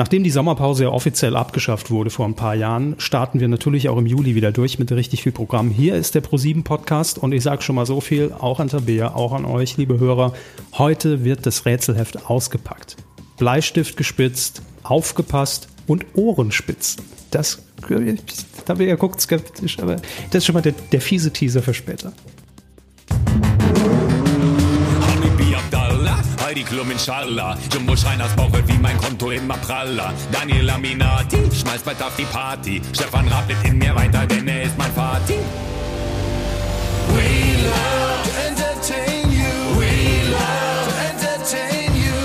Nachdem die Sommerpause ja offiziell abgeschafft wurde vor ein paar Jahren, starten wir natürlich auch im Juli wieder durch mit richtig viel Programm. Hier ist der Pro7 Podcast und ich sage schon mal so viel, auch an Tabea, auch an euch, liebe Hörer. Heute wird das Rätselheft ausgepackt. Bleistift gespitzt, aufgepasst und Ohrenspitzen. Das, Tabea guckt skeptisch, aber das ist schon mal der, der fiese Teaser für später. Heidi Klum inshallah. Jumbo Schreiners Bauch wird wie mein Konto immer praller. Daniel Laminati schmeißt bald auf die Party. Stefan rappelt in mir weiter, denn er ist mein Vati. We love to entertain you. We love to entertain you.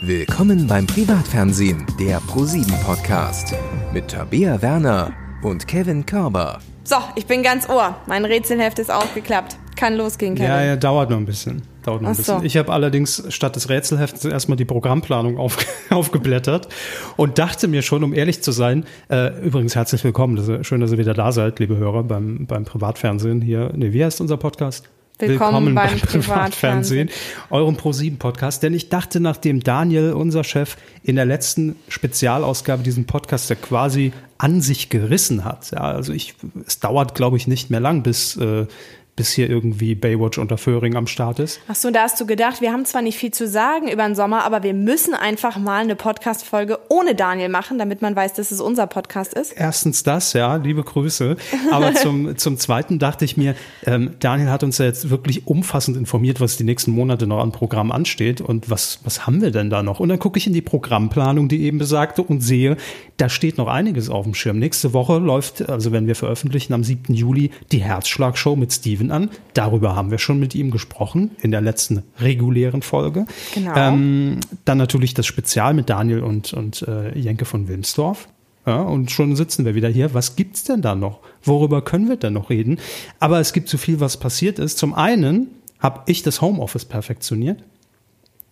Willkommen beim Privatfernsehen, der Pro7 Podcast. Mit Tabea Werner und Kevin Körber. So, ich bin ganz ohr. Mein Rätselheft ist aufgeklappt. Kann losgehen, Kevin. Ja, ja, dauert noch ein bisschen. Dauert noch ein bisschen. So. Ich habe allerdings statt des Rätselhefts erstmal die Programmplanung auf, aufgeblättert und dachte mir schon, um ehrlich zu sein, äh, übrigens herzlich willkommen. Das schön, dass ihr wieder da seid, liebe Hörer, beim, beim Privatfernsehen hier. Nee, wie heißt unser Podcast? Willkommen, Willkommen beim, beim Privatfernsehen, eurem Pro7-Podcast. Denn ich dachte, nachdem Daniel, unser Chef, in der letzten Spezialausgabe diesen Podcast ja quasi an sich gerissen hat. Ja, also ich, es dauert, glaube ich, nicht mehr lang, bis äh, bis hier irgendwie Baywatch unter Föhring am Start ist. Ach so, da hast du gedacht, wir haben zwar nicht viel zu sagen über den Sommer, aber wir müssen einfach mal eine Podcast-Folge ohne Daniel machen, damit man weiß, dass es unser Podcast ist. Erstens das, ja, liebe Grüße. Aber zum, zum Zweiten dachte ich mir, ähm, Daniel hat uns ja jetzt wirklich umfassend informiert, was die nächsten Monate noch an Programm ansteht und was, was haben wir denn da noch? Und dann gucke ich in die Programmplanung, die eben besagte, und sehe, da steht noch einiges auf dem Schirm. Nächste Woche läuft, also wenn wir veröffentlichen, am 7. Juli die Herzschlagshow mit Steven an. Darüber haben wir schon mit ihm gesprochen in der letzten regulären Folge. Genau. Ähm, dann natürlich das Spezial mit Daniel und, und äh, Jenke von Wilmsdorf. Ja, und schon sitzen wir wieder hier. Was gibt's denn da noch? Worüber können wir denn noch reden? Aber es gibt so viel, was passiert ist. Zum einen habe ich das Homeoffice perfektioniert.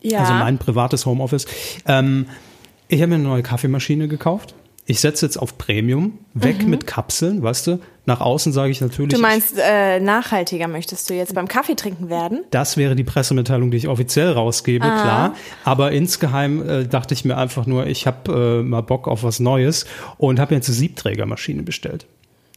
Ja. Also mein privates Homeoffice. Ähm, ich habe mir eine neue Kaffeemaschine gekauft ich setze jetzt auf Premium, weg mhm. mit Kapseln, weißt du? Nach außen sage ich natürlich. Du meinst, äh, nachhaltiger möchtest du jetzt beim Kaffee trinken werden? Das wäre die Pressemitteilung, die ich offiziell rausgebe, ah. klar. Aber insgeheim äh, dachte ich mir einfach nur, ich habe äh, mal Bock auf was Neues und habe jetzt eine Siebträgermaschine bestellt.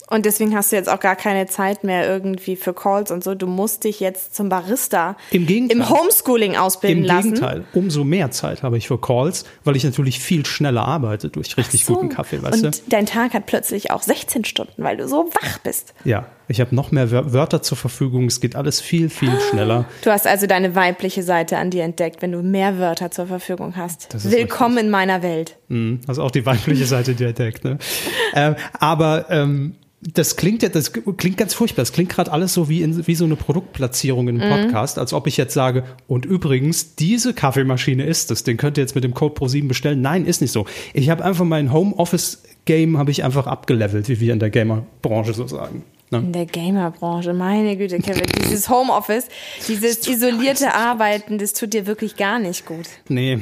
Und deswegen hast du jetzt auch gar keine Zeit mehr irgendwie für Calls und so. Du musst dich jetzt zum Barista im, Gegenteil. im Homeschooling ausbilden lassen. Im Gegenteil, umso mehr Zeit habe ich für Calls, weil ich natürlich viel schneller arbeite durch richtig so. guten Kaffee, weißt und du? dein Tag hat plötzlich auch 16 Stunden, weil du so wach bist. Ja, ich habe noch mehr Wörter zur Verfügung. Es geht alles viel, viel schneller. Du hast also deine weibliche Seite an dir entdeckt, wenn du mehr Wörter zur Verfügung hast. Willkommen richtig. in meiner Welt. Mhm, also auch die weibliche Seite dir entdeckt. Ne? äh, aber ähm, das klingt ja, das klingt ganz furchtbar. Das klingt gerade alles so wie, in, wie so eine Produktplatzierung im mhm. Podcast, mhm. als ob ich jetzt sage, und übrigens, diese Kaffeemaschine ist es. Den könnt ihr jetzt mit dem Code Pro7 bestellen. Nein, ist nicht so. Ich habe einfach mein Homeoffice-Game habe ich einfach abgelevelt, wie wir in der Gamer-Branche so sagen. Ne? In der Gamer-Branche, meine Güte, Kevin, dieses Homeoffice, dieses isolierte Arbeiten, das tut dir wirklich gar nicht gut. Nee.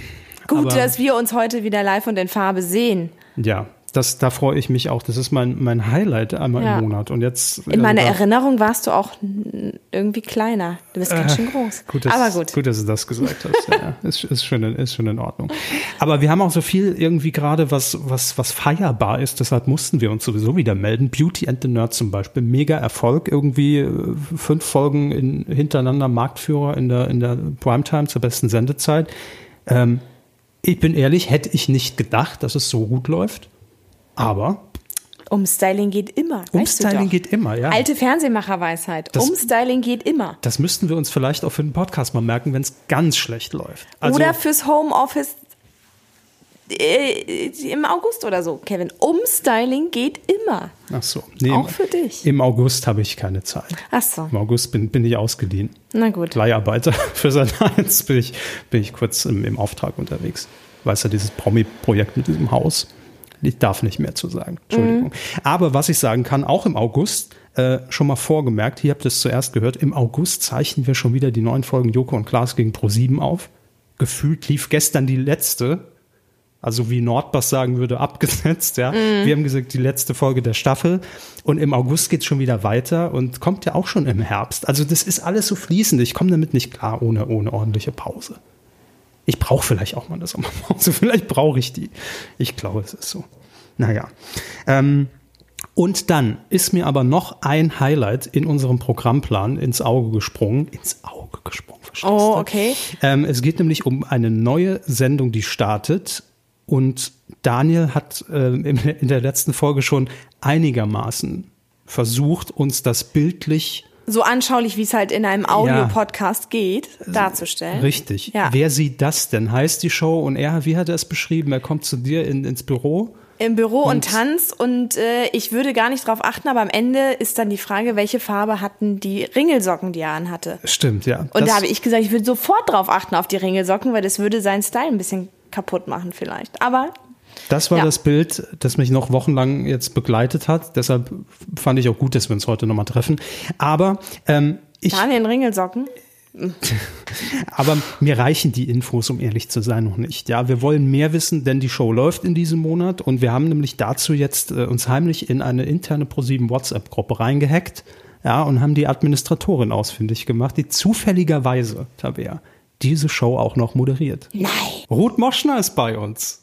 Gut, dass wir uns heute wieder live und in Farbe sehen. Ja, das, da freue ich mich auch. Das ist mein, mein Highlight einmal ja. im Monat. Und jetzt. In also meiner Erinnerung warst du auch irgendwie kleiner. Du bist ganz äh, schön groß. Gut, dass, Aber gut. Gut, dass du das gesagt hast. ja, ist, ist, schon, ist schon in Ordnung. Aber wir haben auch so viel irgendwie gerade, was, was, was feierbar ist. Deshalb mussten wir uns sowieso wieder melden. Beauty and the Nerd zum Beispiel. Mega Erfolg. Irgendwie äh, fünf Folgen in, hintereinander Marktführer in der, in der Primetime zur besten Sendezeit. Ähm, ich bin ehrlich, hätte ich nicht gedacht, dass es so gut läuft. Aber Umstyling geht immer. Umstyling geht immer, ja. Alte Fernsehmacherweiseit. Das, Umstyling geht immer. Das müssten wir uns vielleicht auch für den Podcast mal merken, wenn es ganz schlecht läuft. Also, oder fürs Homeoffice äh, im August oder so, Kevin. Umstyling geht immer. Ach so. Nee, auch für dich. Im August habe ich keine Zeit. Ach so. Im August bin, bin ich ausgeliehen. Na gut. Leiharbeiter für sein Eins bin ich, bin ich kurz im, im Auftrag unterwegs. Weißt du, dieses Promi-Projekt mit diesem Haus. Ich darf nicht mehr zu sagen. Entschuldigung. Mhm. Aber was ich sagen kann, auch im August, äh, schon mal vorgemerkt, hier habt ihr es zuerst gehört, im August zeichnen wir schon wieder die neuen Folgen Joko und Klaas gegen Pro7 auf. Gefühlt lief gestern die letzte. Also wie Nordbass sagen würde, abgesetzt, ja. Mhm. Wir haben gesagt, die letzte Folge der Staffel. Und im August geht's schon wieder weiter und kommt ja auch schon im Herbst. Also das ist alles so fließend. Ich komme damit nicht klar ohne, ohne ordentliche Pause. Ich brauche vielleicht auch mal eine Sommerpause. Vielleicht brauche ich die. Ich glaube, es ist so. Naja. Ähm, und dann ist mir aber noch ein Highlight in unserem Programmplan ins Auge gesprungen. Ins Auge gesprungen. Oh, okay. Ähm, es geht nämlich um eine neue Sendung, die startet. Und Daniel hat äh, in der letzten Folge schon einigermaßen versucht, uns das bildlich so anschaulich, wie es halt in einem Audiopodcast ja. geht, darzustellen. Richtig. Ja. Wer sieht das denn? Heißt die Show und er, wie hat er es beschrieben? Er kommt zu dir in, ins Büro im Büro und, und tanzt und äh, ich würde gar nicht drauf achten, aber am Ende ist dann die Frage, welche Farbe hatten die Ringelsocken, die er anhatte. Stimmt, ja. Und da habe ich gesagt, ich würde sofort drauf achten auf die Ringelsocken, weil das würde seinen Style ein bisschen kaputt machen vielleicht. Aber das war ja. das Bild, das mich noch wochenlang jetzt begleitet hat. Deshalb fand ich auch gut, dass wir uns heute nochmal treffen. Aber ähm, ich. Daniel in Ringelsocken? Aber mir reichen die Infos, um ehrlich zu sein, noch nicht. Ja, wir wollen mehr wissen, denn die Show läuft in diesem Monat und wir haben nämlich dazu jetzt äh, uns heimlich in eine interne ProSieben WhatsApp-Gruppe reingehackt, ja, und haben die Administratorin ausfindig gemacht, die zufälligerweise, Tabea, diese Show auch noch moderiert. Nein. Ruth Moschner ist bei uns.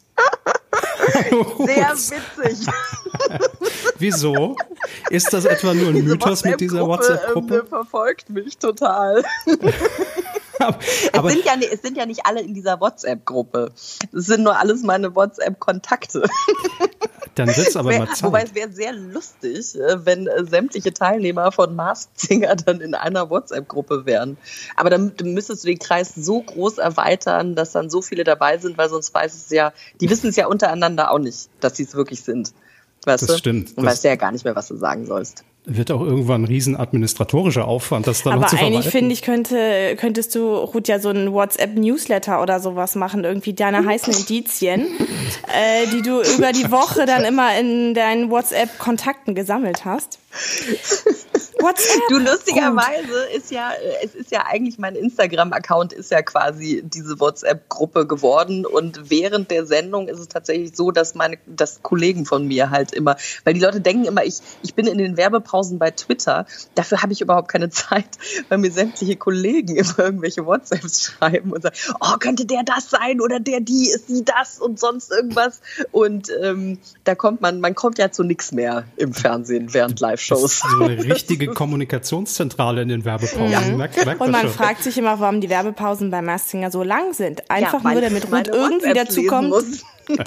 Sehr witzig. Wieso? Ist das etwa nur ein Mythos mit dieser WhatsApp-Gruppe? Ähm, verfolgt mich total. aber, es, sind ja, es sind ja nicht alle in dieser WhatsApp-Gruppe. Es sind nur alles meine WhatsApp-Kontakte. Dann wird es aber wär, mal Zeit. Wobei es wäre sehr lustig, äh, wenn äh, sämtliche Teilnehmer von Masked Singer dann in einer WhatsApp-Gruppe wären. Aber dann müsstest du den Kreis so groß erweitern, dass dann so viele dabei sind, weil sonst weiß es ja, die wissen es ja untereinander auch nicht, dass sie es wirklich sind. Weißt das du? stimmt. Und weißt ja gar nicht mehr, was du sagen sollst wird auch irgendwann ein riesen administratorischer Aufwand, das dann Aber noch zu verwalten. eigentlich finde ich, könnte, könntest du, Ruth, ja so ein WhatsApp-Newsletter oder sowas machen, irgendwie deine heißen Indizien, äh, die du über die Woche dann immer in deinen WhatsApp-Kontakten gesammelt hast. WhatsApp. Du lustigerweise ist ja, es ist ja eigentlich mein Instagram-Account ist ja quasi diese WhatsApp-Gruppe geworden und während der Sendung ist es tatsächlich so, dass meine, dass Kollegen von mir halt immer, weil die Leute denken immer, ich, ich bin in den Werbepausen bei Twitter. Dafür habe ich überhaupt keine Zeit, weil mir sämtliche Kollegen immer irgendwelche WhatsApps schreiben und sagen, oh, könnte der das sein oder der die, ist sie das und sonst irgendwas. Und ähm, da kommt man, man kommt ja zu nichts mehr im Fernsehen während Live-Shows. So eine richtige Kommunikationszentrale in den Werbepausen. Ja. Merkt, merkt und man schon. fragt sich immer, warum die Werbepausen bei Massinger so lang sind. Einfach ja, nur, damit Ruth irgendwie dazu kommt,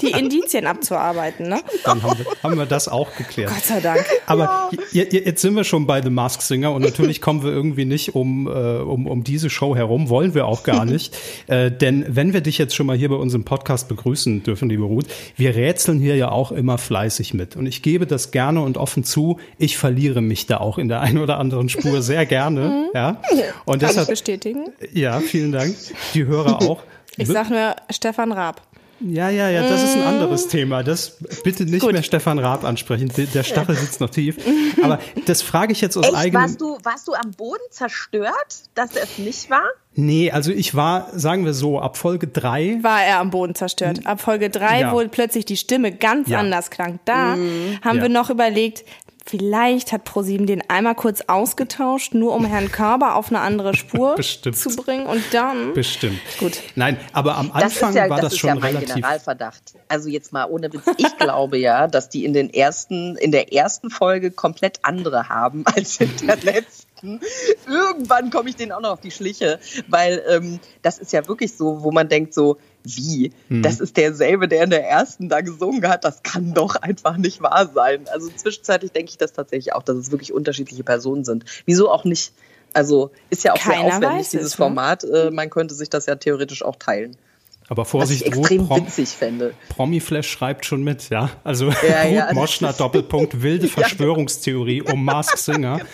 die Indizien abzuarbeiten. Ne? Dann haben wir, haben wir das auch geklärt. Gott sei Dank. Aber ja. jetzt sind wir schon bei The Mask Singer und natürlich kommen wir irgendwie nicht um, äh, um, um diese Show herum, wollen wir auch gar nicht. äh, denn wenn wir dich jetzt schon mal hier bei unserem Podcast begrüßen dürfen, liebe Ruth, wir rätseln hier ja auch immer fleißig mit. Und ich gebe das gerne und offen zu, ich verliere mich da auch in der einen oder anderen Spur sehr gerne. Mhm. ja. Und Kann deshalb, ich bestätigen. Ja, vielen Dank. Die Hörer auch. Ich sag nur Stefan Raab. Ja, ja, ja, das ist ein anderes Thema. Das bitte nicht Gut. mehr Stefan Raab ansprechen. Der Stachel sitzt noch tief. Aber das frage ich jetzt aus Echt? eigenem. Warst du, warst du am Boden zerstört, dass er es nicht war? Nee, also ich war, sagen wir so, ab Folge drei war er am Boden zerstört. Ab Folge drei, ja. wo plötzlich die Stimme ganz ja. anders klang. Da mhm. haben ja. wir noch überlegt, Vielleicht hat ProSieben den einmal kurz ausgetauscht, nur um Herrn Körber auf eine andere Spur zu bringen und dann. Bestimmt. Gut. Nein, aber am Anfang das ja, war das, das schon ja mein relativ. Generalverdacht. Also jetzt mal ohne Witz. Ich glaube ja, dass die in den ersten, in der ersten Folge komplett andere haben als in der letzten. Irgendwann komme ich denen auch noch auf die Schliche, weil ähm, das ist ja wirklich so, wo man denkt so, wie? Mhm. Das ist derselbe, der in der ersten da gesungen hat. Das kann doch einfach nicht wahr sein. Also zwischenzeitlich denke ich das tatsächlich auch, dass es wirklich unterschiedliche Personen sind. Wieso auch nicht? Also ist ja auch Keiner sehr aufwendig, dieses es, ne? Format. Ne? Man könnte sich das ja theoretisch auch teilen. Aber Vorsicht, Was ich extrem Ruth, witzig fände. Promiflash schreibt schon mit, ja. Also ja, ja. Moschner, Doppelpunkt, wilde Verschwörungstheorie um Mask Singer. genau.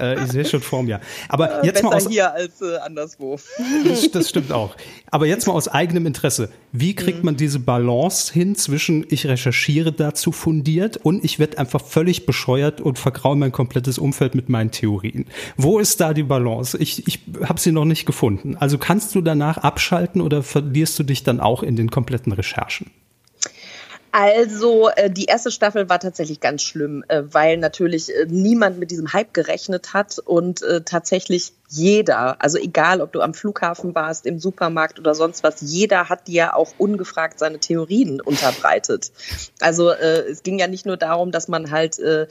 Äh, ich sehe schon vor mir. Aber äh, jetzt mal aus hier als äh, anderswo. Das, das, stimmt auch. Aber jetzt mal aus eigenem Interesse. Wie kriegt mhm. man diese Balance hin zwischen ich recherchiere dazu fundiert und ich werde einfach völlig bescheuert und vergraue mein komplettes Umfeld mit meinen Theorien? Wo ist da die Balance? Ich, ich habe sie noch nicht gefunden. Also kannst du danach abschalten oder verlierst du dich dann auch in den kompletten Recherchen? Also äh, die erste Staffel war tatsächlich ganz schlimm, äh, weil natürlich äh, niemand mit diesem Hype gerechnet hat und äh, tatsächlich jeder, also egal, ob du am Flughafen warst, im Supermarkt oder sonst was, jeder hat dir auch ungefragt seine Theorien unterbreitet. Also äh, es ging ja nicht nur darum, dass man halt äh,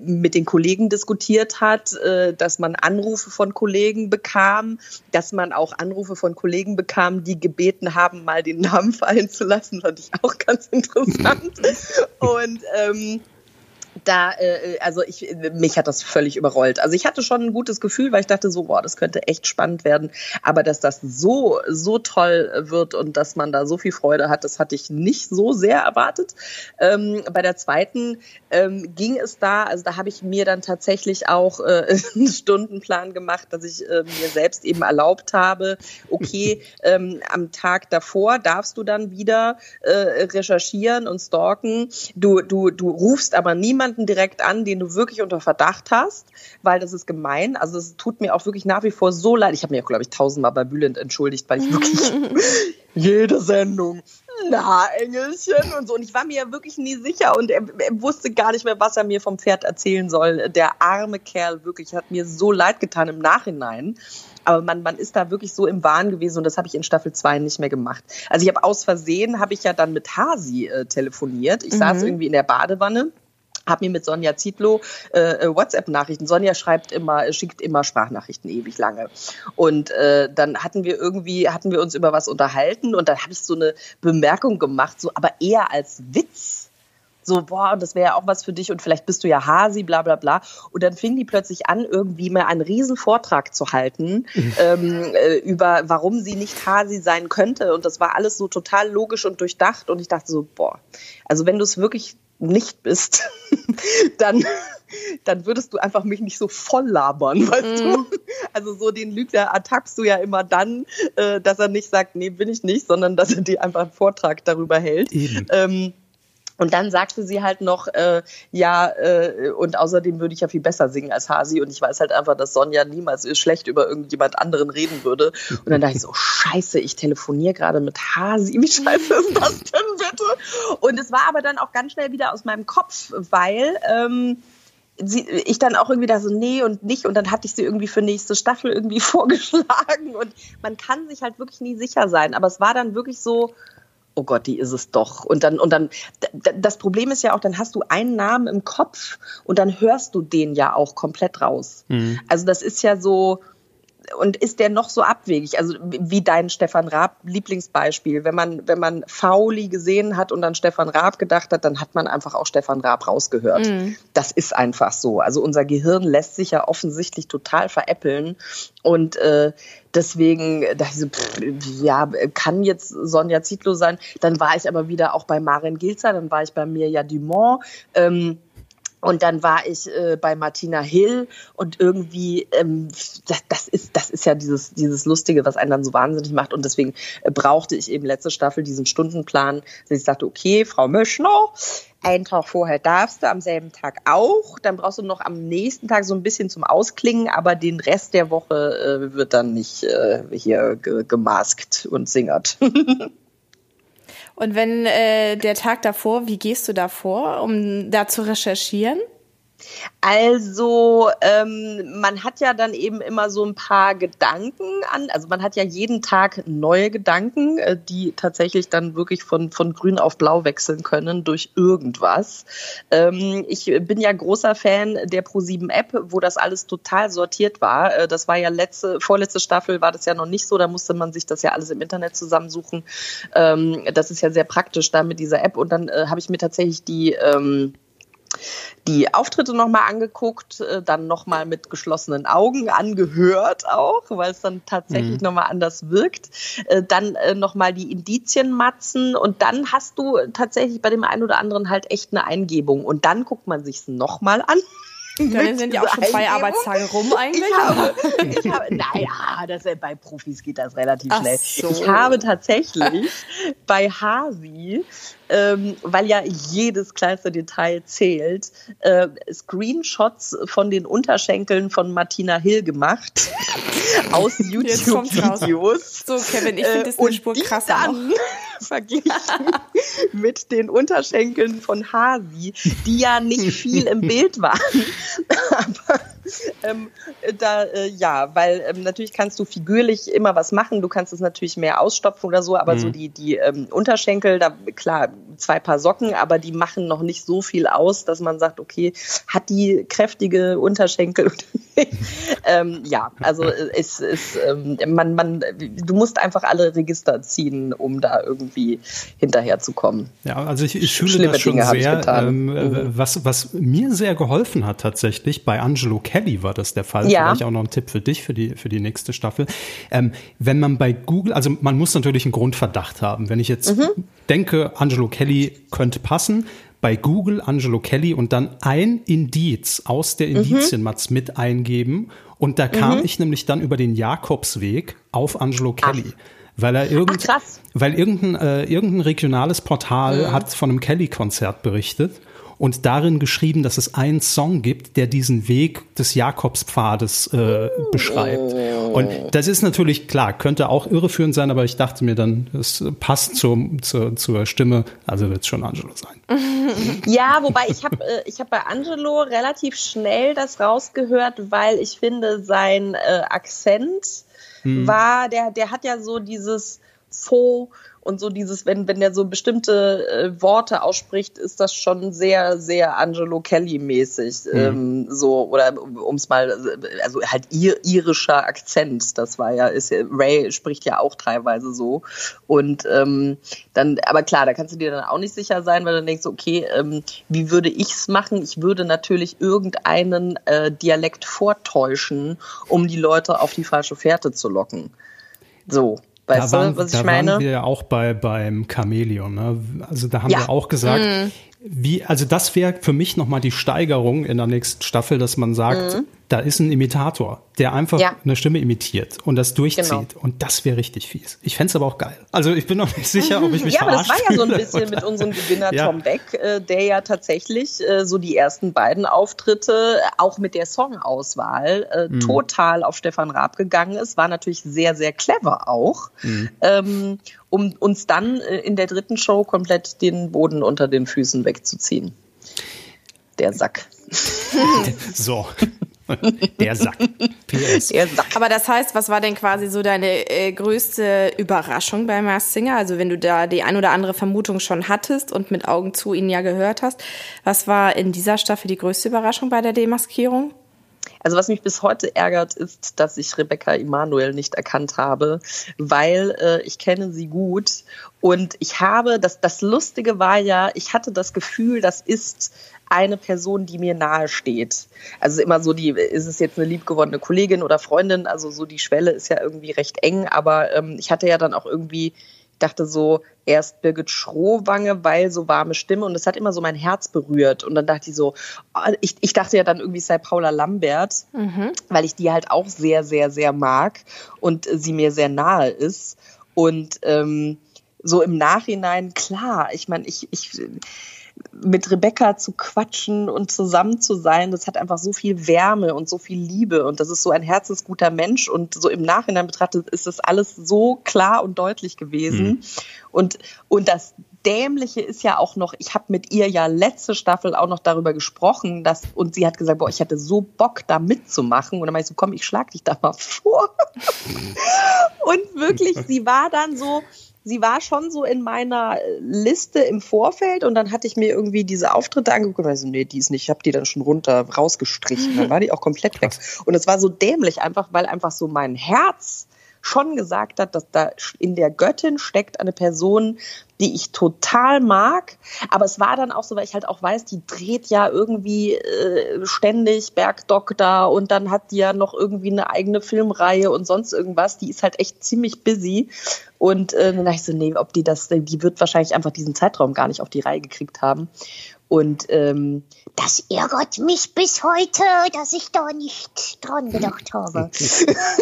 mit den Kollegen diskutiert hat, äh, dass man Anrufe von Kollegen bekam, dass man auch Anrufe von Kollegen bekam, die gebeten haben, mal den Namen fallen zu lassen, fand ich auch ganz interessant. Und ähm, da, äh, also ich, mich hat das völlig überrollt. Also ich hatte schon ein gutes Gefühl, weil ich dachte so, boah, das könnte echt spannend werden. Aber dass das so, so toll wird und dass man da so viel Freude hat, das hatte ich nicht so sehr erwartet. Ähm, bei der zweiten ähm, ging es da, also da habe ich mir dann tatsächlich auch äh, einen Stundenplan gemacht, dass ich äh, mir selbst eben erlaubt habe, okay, ähm, am Tag davor darfst du dann wieder äh, recherchieren und stalken. Du, du, du rufst aber niemanden niemanden direkt an, den du wirklich unter Verdacht hast, weil das ist gemein. Also es tut mir auch wirklich nach wie vor so leid. Ich habe mir auch, glaube ich, tausendmal bei Bülent entschuldigt, weil ich wirklich jede Sendung na, Engelchen und so. Und ich war mir wirklich nie sicher und er, er, wusste gar nicht mehr, was er mir vom Pferd erzählen soll. Der arme Kerl, wirklich, hat mir so leid getan im Nachhinein. Aber man, man ist da wirklich so im Wahn gewesen und das habe ich in Staffel 2 nicht mehr gemacht. Also ich habe aus Versehen, habe ich ja dann mit Hasi äh, telefoniert. Ich mhm. saß irgendwie in der Badewanne habe mir mit Sonja Zietlow äh, äh, WhatsApp-Nachrichten. Sonja schreibt immer, schickt immer Sprachnachrichten ewig lange. Und äh, dann hatten wir irgendwie, hatten wir uns über was unterhalten und dann habe ich so eine Bemerkung gemacht, so aber eher als Witz. So, boah, das wäre ja auch was für dich und vielleicht bist du ja Hasi, bla bla bla. Und dann fing die plötzlich an, irgendwie mal einen riesen Vortrag zu halten ähm, äh, über, warum sie nicht Hasi sein könnte. Und das war alles so total logisch und durchdacht. Und ich dachte so, boah, also wenn du es wirklich nicht bist, dann, dann würdest du einfach mich nicht so voll labern, weißt mm. du? Also so den Lügner ertappst du ja immer dann, äh, dass er nicht sagt, nee, bin ich nicht, sondern dass er dir einfach einen Vortrag darüber hält. Eben. Ähm, und dann sagte sie halt noch, äh, ja, äh, und außerdem würde ich ja viel besser singen als Hasi. Und ich weiß halt einfach, dass Sonja niemals schlecht über irgendjemand anderen reden würde. Und dann dachte ich so, scheiße, ich telefoniere gerade mit Hasi. Wie scheiße ist das denn bitte? Und es war aber dann auch ganz schnell wieder aus meinem Kopf, weil... Ähm, sie, ich dann auch irgendwie da so, nee und nicht. Und dann hatte ich sie irgendwie für nächste Staffel irgendwie vorgeschlagen. Und man kann sich halt wirklich nie sicher sein. Aber es war dann wirklich so, oh Gott, die ist es doch. Und dann, und dann, das Problem ist ja auch, dann hast du einen Namen im Kopf und dann hörst du den ja auch komplett raus. Mhm. Also das ist ja so, und ist der noch so abwegig? Also wie dein Stefan Raab Lieblingsbeispiel. Wenn man, wenn man Fauli gesehen hat und an Stefan Raab gedacht hat, dann hat man einfach auch Stefan Raab rausgehört. Mhm. Das ist einfach so. Also unser Gehirn lässt sich ja offensichtlich total veräppeln. Und äh, deswegen dachte ich so, pff, ja, kann jetzt Sonja Zietlow sein. Dann war ich aber wieder auch bei Maren Gilzer, dann war ich bei Mirja Dumont. Ähm, und dann war ich äh, bei Martina Hill und irgendwie, ähm, das, das, ist, das ist ja dieses, dieses Lustige, was einen dann so wahnsinnig macht. Und deswegen äh, brauchte ich eben letzte Staffel diesen Stundenplan, dass ich sagte, okay, Frau Möschner, einen Tag vorher darfst du, am selben Tag auch. Dann brauchst du noch am nächsten Tag so ein bisschen zum Ausklingen, aber den Rest der Woche äh, wird dann nicht äh, hier gemaskt und singert. Und wenn äh, der Tag davor, wie gehst du da vor, um da zu recherchieren? Also ähm, man hat ja dann eben immer so ein paar Gedanken an, also man hat ja jeden Tag neue Gedanken, äh, die tatsächlich dann wirklich von, von grün auf blau wechseln können durch irgendwas. Ähm, ich bin ja großer Fan der Pro7 App, wo das alles total sortiert war. Äh, das war ja letzte, vorletzte Staffel war das ja noch nicht so, da musste man sich das ja alles im Internet zusammensuchen. Ähm, das ist ja sehr praktisch da mit dieser App und dann äh, habe ich mir tatsächlich die ähm, die Auftritte nochmal angeguckt, äh, dann nochmal mit geschlossenen Augen angehört auch, weil es dann tatsächlich mhm. nochmal anders wirkt. Äh, dann äh, nochmal die Indizienmatzen und dann hast du tatsächlich bei dem einen oder anderen halt echt eine Eingebung und dann guckt man sich's nochmal an. Dann sind ja auch schon zwei Arbeitstage rum eigentlich. Ich habe, ich habe, naja, das, bei Profis geht das relativ Ach schnell. So. Ich habe tatsächlich bei Hasi ähm, weil ja jedes kleinste Detail zählt, äh, Screenshots von den Unterschenkeln von Martina Hill gemacht. aus YouTube-Videos. So, Kevin, ich finde das eine Spur krasser. Dann verglichen mit den Unterschenkeln von Hasi, die ja nicht viel im Bild waren. Aber ähm, da, äh, ja, weil ähm, natürlich kannst du figürlich immer was machen. Du kannst es natürlich mehr ausstopfen oder so, aber mhm. so die, die ähm, Unterschenkel, da klar, zwei Paar Socken, aber die machen noch nicht so viel aus, dass man sagt, okay, hat die kräftige Unterschenkel? ähm, ja, also äh, es ist, ähm, man, man, du musst einfach alle Register ziehen, um da irgendwie hinterherzukommen. Ja, also ich, ich fühle das schon Dinge sehr. Ähm, mhm. was, was mir sehr geholfen hat tatsächlich, bei Angelo Kelly war das der Fall. Ja. Vielleicht auch noch ein Tipp für dich für die, für die nächste Staffel. Ähm, wenn man bei Google, also man muss natürlich einen Grundverdacht haben. Wenn ich jetzt mhm. denke, Angelo Kelly könnte passen, bei Google Angelo Kelly und dann ein Indiz aus der mhm. Indizienmatz mhm. mit eingeben. Und da kam mhm. ich nämlich dann über den Jakobsweg auf Angelo Kelly. Ach. Weil er irgend, Ach, weil irgendein, äh, irgendein regionales Portal mhm. hat von einem Kelly-Konzert berichtet und darin geschrieben, dass es einen Song gibt, der diesen Weg des Jakobspfades äh, beschreibt. Und das ist natürlich klar, könnte auch irreführend sein, aber ich dachte mir dann, es passt zum, zur, zur Stimme, also wird es schon Angelo sein. Ja, wobei ich habe äh, ich hab bei Angelo relativ schnell das rausgehört, weil ich finde, sein äh, Akzent hm. war, der, der hat ja so dieses Faux und so dieses, wenn, wenn der so bestimmte äh, Worte ausspricht, ist das schon sehr, sehr Angelo Kelly-mäßig. Mhm. Ähm, so, oder um es mal, also halt ir irischer Akzent. Das war ja, ist ja, Ray spricht ja auch teilweise so. Und ähm, dann, aber klar, da kannst du dir dann auch nicht sicher sein, weil du denkst, okay, ähm, wie würde ich's machen? Ich würde natürlich irgendeinen äh, Dialekt vortäuschen, um die Leute auf die falsche Fährte zu locken. So. Weißt da waren, du, was ich da meine? Waren wir ja auch bei, beim Chamäleon. Ne? Also da haben ja. wir auch gesagt, mm. Wie, also das wäre für mich nochmal die Steigerung in der nächsten Staffel, dass man sagt, mm da ist ein Imitator, der einfach ja. eine Stimme imitiert und das durchzieht. Genau. Und das wäre richtig fies. Ich fände es aber auch geil. Also ich bin noch nicht sicher, ob ich mich Ja, aber das war ja so ein bisschen mit unserem Gewinner ja. Tom Beck, äh, der ja tatsächlich äh, so die ersten beiden Auftritte, auch mit der Songauswahl, äh, mhm. total auf Stefan Raab gegangen ist. War natürlich sehr, sehr clever auch. Mhm. Ähm, um uns dann äh, in der dritten Show komplett den Boden unter den Füßen wegzuziehen. Der Sack. so. Der Sack. PS. Der Sack. Aber das heißt, was war denn quasi so deine äh, größte Überraschung bei Mars Singer? Also wenn du da die ein oder andere Vermutung schon hattest und mit Augen zu ihn ja gehört hast, was war in dieser Staffel die größte Überraschung bei der Demaskierung? Also was mich bis heute ärgert, ist, dass ich Rebecca Emanuel nicht erkannt habe, weil äh, ich kenne sie gut und ich habe, das, das Lustige war ja, ich hatte das Gefühl, das ist eine Person, die mir nahe steht. Also immer so die, ist es jetzt eine liebgewonnene Kollegin oder Freundin, also so die Schwelle ist ja irgendwie recht eng, aber ähm, ich hatte ja dann auch irgendwie, dachte so, erst Birgit Schrohwange, weil so warme Stimme und das hat immer so mein Herz berührt und dann dachte ich so, oh, ich, ich dachte ja dann irgendwie sei Paula Lambert, mhm. weil ich die halt auch sehr, sehr, sehr mag und sie mir sehr nahe ist und ähm, so im Nachhinein, klar, ich meine, ich, ich mit Rebecca zu quatschen und zusammen zu sein, das hat einfach so viel Wärme und so viel Liebe und das ist so ein herzensguter Mensch und so im Nachhinein betrachtet ist das alles so klar und deutlich gewesen mhm. und und das Dämliche ist ja auch noch, ich habe mit ihr ja letzte Staffel auch noch darüber gesprochen, dass, und sie hat gesagt, boah, ich hatte so Bock, da mitzumachen. Und dann meinte ich so, komm, ich schlag dich da mal vor. und wirklich, sie war dann so, sie war schon so in meiner Liste im Vorfeld und dann hatte ich mir irgendwie diese Auftritte angeguckt und so, nee, die ist nicht, ich habe die dann schon runter rausgestrichen. Dann war die auch komplett weg. Und es war so dämlich einfach, weil einfach so mein Herz schon gesagt hat, dass da in der Göttin steckt eine Person, die ich total mag. Aber es war dann auch so, weil ich halt auch weiß, die dreht ja irgendwie äh, ständig Bergdoktor und dann hat die ja noch irgendwie eine eigene Filmreihe und sonst irgendwas. Die ist halt echt ziemlich busy. Und äh, dann dachte ich so, nee, ob die das, die wird wahrscheinlich einfach diesen Zeitraum gar nicht auf die Reihe gekriegt haben. Und ähm, das ärgert mich bis heute, dass ich da nicht dran gedacht habe.